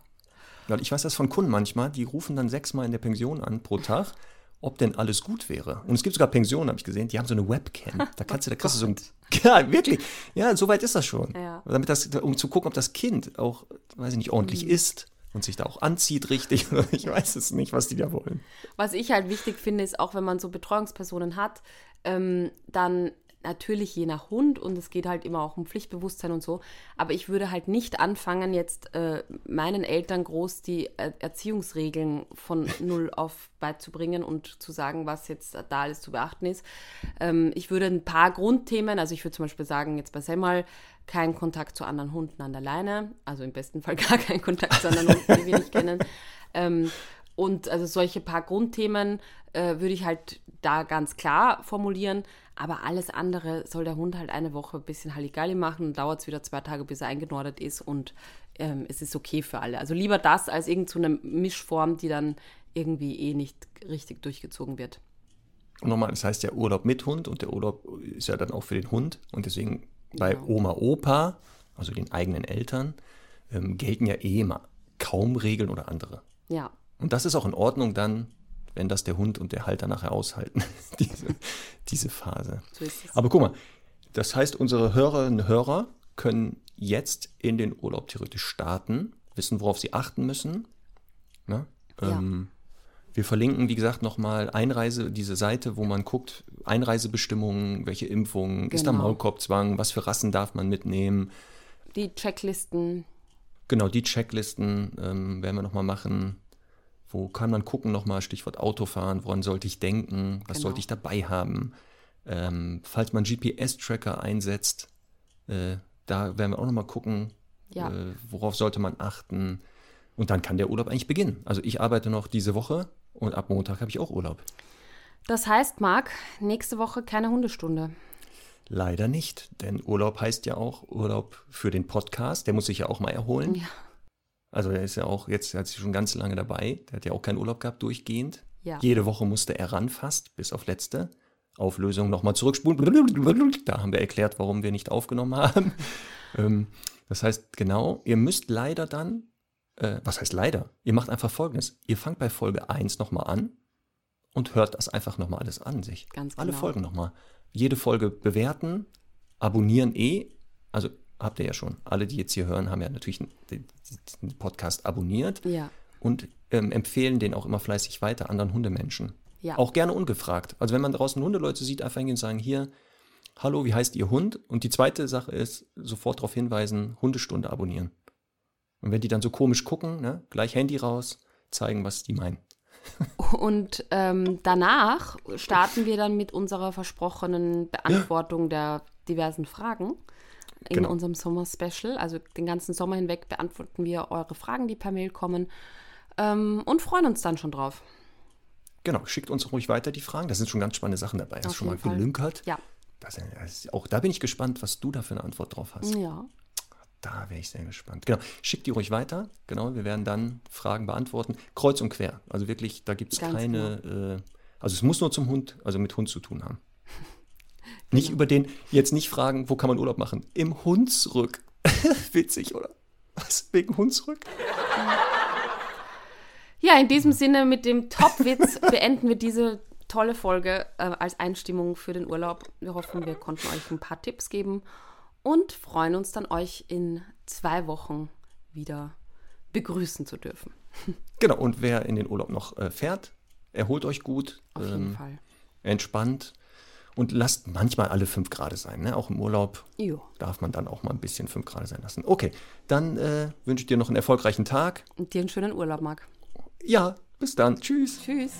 Weil ich weiß das von Kunden manchmal, die rufen dann sechsmal in der Pension an pro Tag ob denn alles gut wäre. Und es gibt sogar Pensionen, habe ich gesehen, die haben so eine Webcam. Da kannst du, da kriegst du so ein. Ja, wirklich. Ja, so weit ist das schon. Ja. Damit das, um zu gucken, ob das Kind auch, weiß ich nicht, ordentlich isst und sich da auch anzieht richtig. Ich weiß es nicht, was die da wollen. Was ich halt wichtig finde, ist auch, wenn man so Betreuungspersonen hat, ähm, dann natürlich je nach Hund und es geht halt immer auch um Pflichtbewusstsein und so. Aber ich würde halt nicht anfangen, jetzt äh, meinen Eltern groß die er Erziehungsregeln von null auf beizubringen und zu sagen, was jetzt da alles zu beachten ist. Ähm, ich würde ein paar Grundthemen, also ich würde zum Beispiel sagen, jetzt bei Selmal kein Kontakt zu anderen Hunden an der Leine, also im besten Fall gar kein Kontakt zu anderen Hunden, die wir nicht kennen. Ähm, und also solche paar Grundthemen äh, würde ich halt da ganz klar formulieren. Aber alles andere soll der Hund halt eine Woche ein bisschen Halligalli machen und dauert es wieder zwei Tage, bis er eingenordet ist und ähm, es ist okay für alle. Also lieber das als irgendeine so Mischform, die dann irgendwie eh nicht richtig durchgezogen wird. Und nochmal, das heißt ja Urlaub mit Hund und der Urlaub ist ja dann auch für den Hund und deswegen bei Genau. Oma, Opa, also den eigenen Eltern, ähm, gelten ja eh immer kaum Regeln oder andere. Ja, Und das ist auch in Ordnung dann, wenn das der Hund und der Halter nachher aushalten, diese, diese Phase. so. Aber guck mal, das heißt, unsere Hörerinnen und Hörer können jetzt in den Urlaub theoretisch starten, wissen, worauf sie achten müssen. Ne? Ja. Ähm, wir verlinken, wie gesagt, nochmal Einreise, diese Seite, wo man guckt, Einreisebestimmungen, welche Impfungen, ist da Genau. Maulkorbzwang, was für Rassen darf man mitnehmen. Die Checklisten, Genau, die Checklisten ähm, werden wir nochmal machen. Wo kann man gucken nochmal, Stichwort Autofahren, woran sollte ich denken, was Genau. sollte ich dabei haben. Ähm, falls man GPS-Tracker einsetzt, äh, da werden wir auch nochmal gucken, Ja. äh, worauf sollte man achten. Und dann kann der Urlaub eigentlich beginnen. Also ich arbeite noch diese Woche und ab Montag habe ich auch Urlaub. Das heißt, Marc, nächste Woche keine Hundestunde. Leider nicht, denn Urlaub heißt ja auch Urlaub für den Podcast. Der muss sich ja auch mal erholen. Ja. Also er ist ja auch jetzt, er hat sich schon ganz lange dabei. Der hat ja auch keinen Urlaub gehabt durchgehend. Ja. Jede Woche musste er ran fast, bis auf letzte. Auflösung nochmal zurückspulen. Da haben wir erklärt, warum wir nicht aufgenommen haben. ähm, das heißt, genau, ihr müsst leider dann, äh, was heißt leider? Ihr macht einfach folgendes. Ihr fangt bei Folge 1 nochmal an und hört das einfach nochmal alles an sich. Ganz Alle genau. Folgen nochmal. Jede Folge bewerten, abonnieren eh. Also habt ihr ja schon. Alle, die jetzt hier hören, haben ja natürlich den, Podcast abonniert Ja. und ähm, empfehlen den auch immer fleißig weiter anderen Hundemenschen. Ja. Auch gerne ungefragt. Also wenn man draußen Hundeleute sieht, einfach hingehen und sagen, hier, hallo, wie heißt Ihr Hund? Und die zweite Sache ist, sofort darauf hinweisen, Hundestunde abonnieren. Und wenn die dann so komisch gucken, ne, gleich Handy raus, zeigen, was die meinen. Und ähm, danach starten wir dann mit unserer versprochenen Beantwortung der diversen Fragen in Genau. unserem Sommer-Special. Also den ganzen Sommer hinweg beantworten wir eure Fragen, die per Mail kommen ähm, und freuen uns dann schon drauf. Genau, schickt uns ruhig weiter die Fragen. Da sind schon ganz spannende Sachen dabei. Hast du schon mal Fall. gelünkert? Ja. Das, das, auch da bin ich gespannt, was du da für eine Antwort drauf hast. Ja. Da wäre ich sehr gespannt. Genau, schickt die ruhig weiter. Genau, wir werden dann Fragen beantworten. Kreuz und quer. Also wirklich, da gibt es keine. Äh, also es muss nur zum Hund, also mit Hund zu tun haben. Nicht über den, jetzt nicht fragen, wo kann man Urlaub machen? Im Hunsrück. Witzig, oder? Was? Wegen Hunsrück? Ja, in diesem Sinne mit dem Top-Witz beenden wir diese tolle Folge äh, als Einstimmung für den Urlaub. Wir hoffen, wir konnten euch ein paar Tipps geben und freuen uns dann, euch in zwei Wochen wieder begrüßen zu dürfen. Genau, und wer in den Urlaub noch äh, fährt, erholt euch gut, Auf jeden Fall. entspannt und lasst manchmal alle fünf Grad sein. Ne? Auch im Urlaub Jo. darf man dann auch mal ein bisschen fünf Grad sein lassen. Okay, dann äh, wünsche ich dir noch einen erfolgreichen Tag. Und dir einen schönen Urlaub, Marc. Ja, bis dann. Tschüss. Tschüss.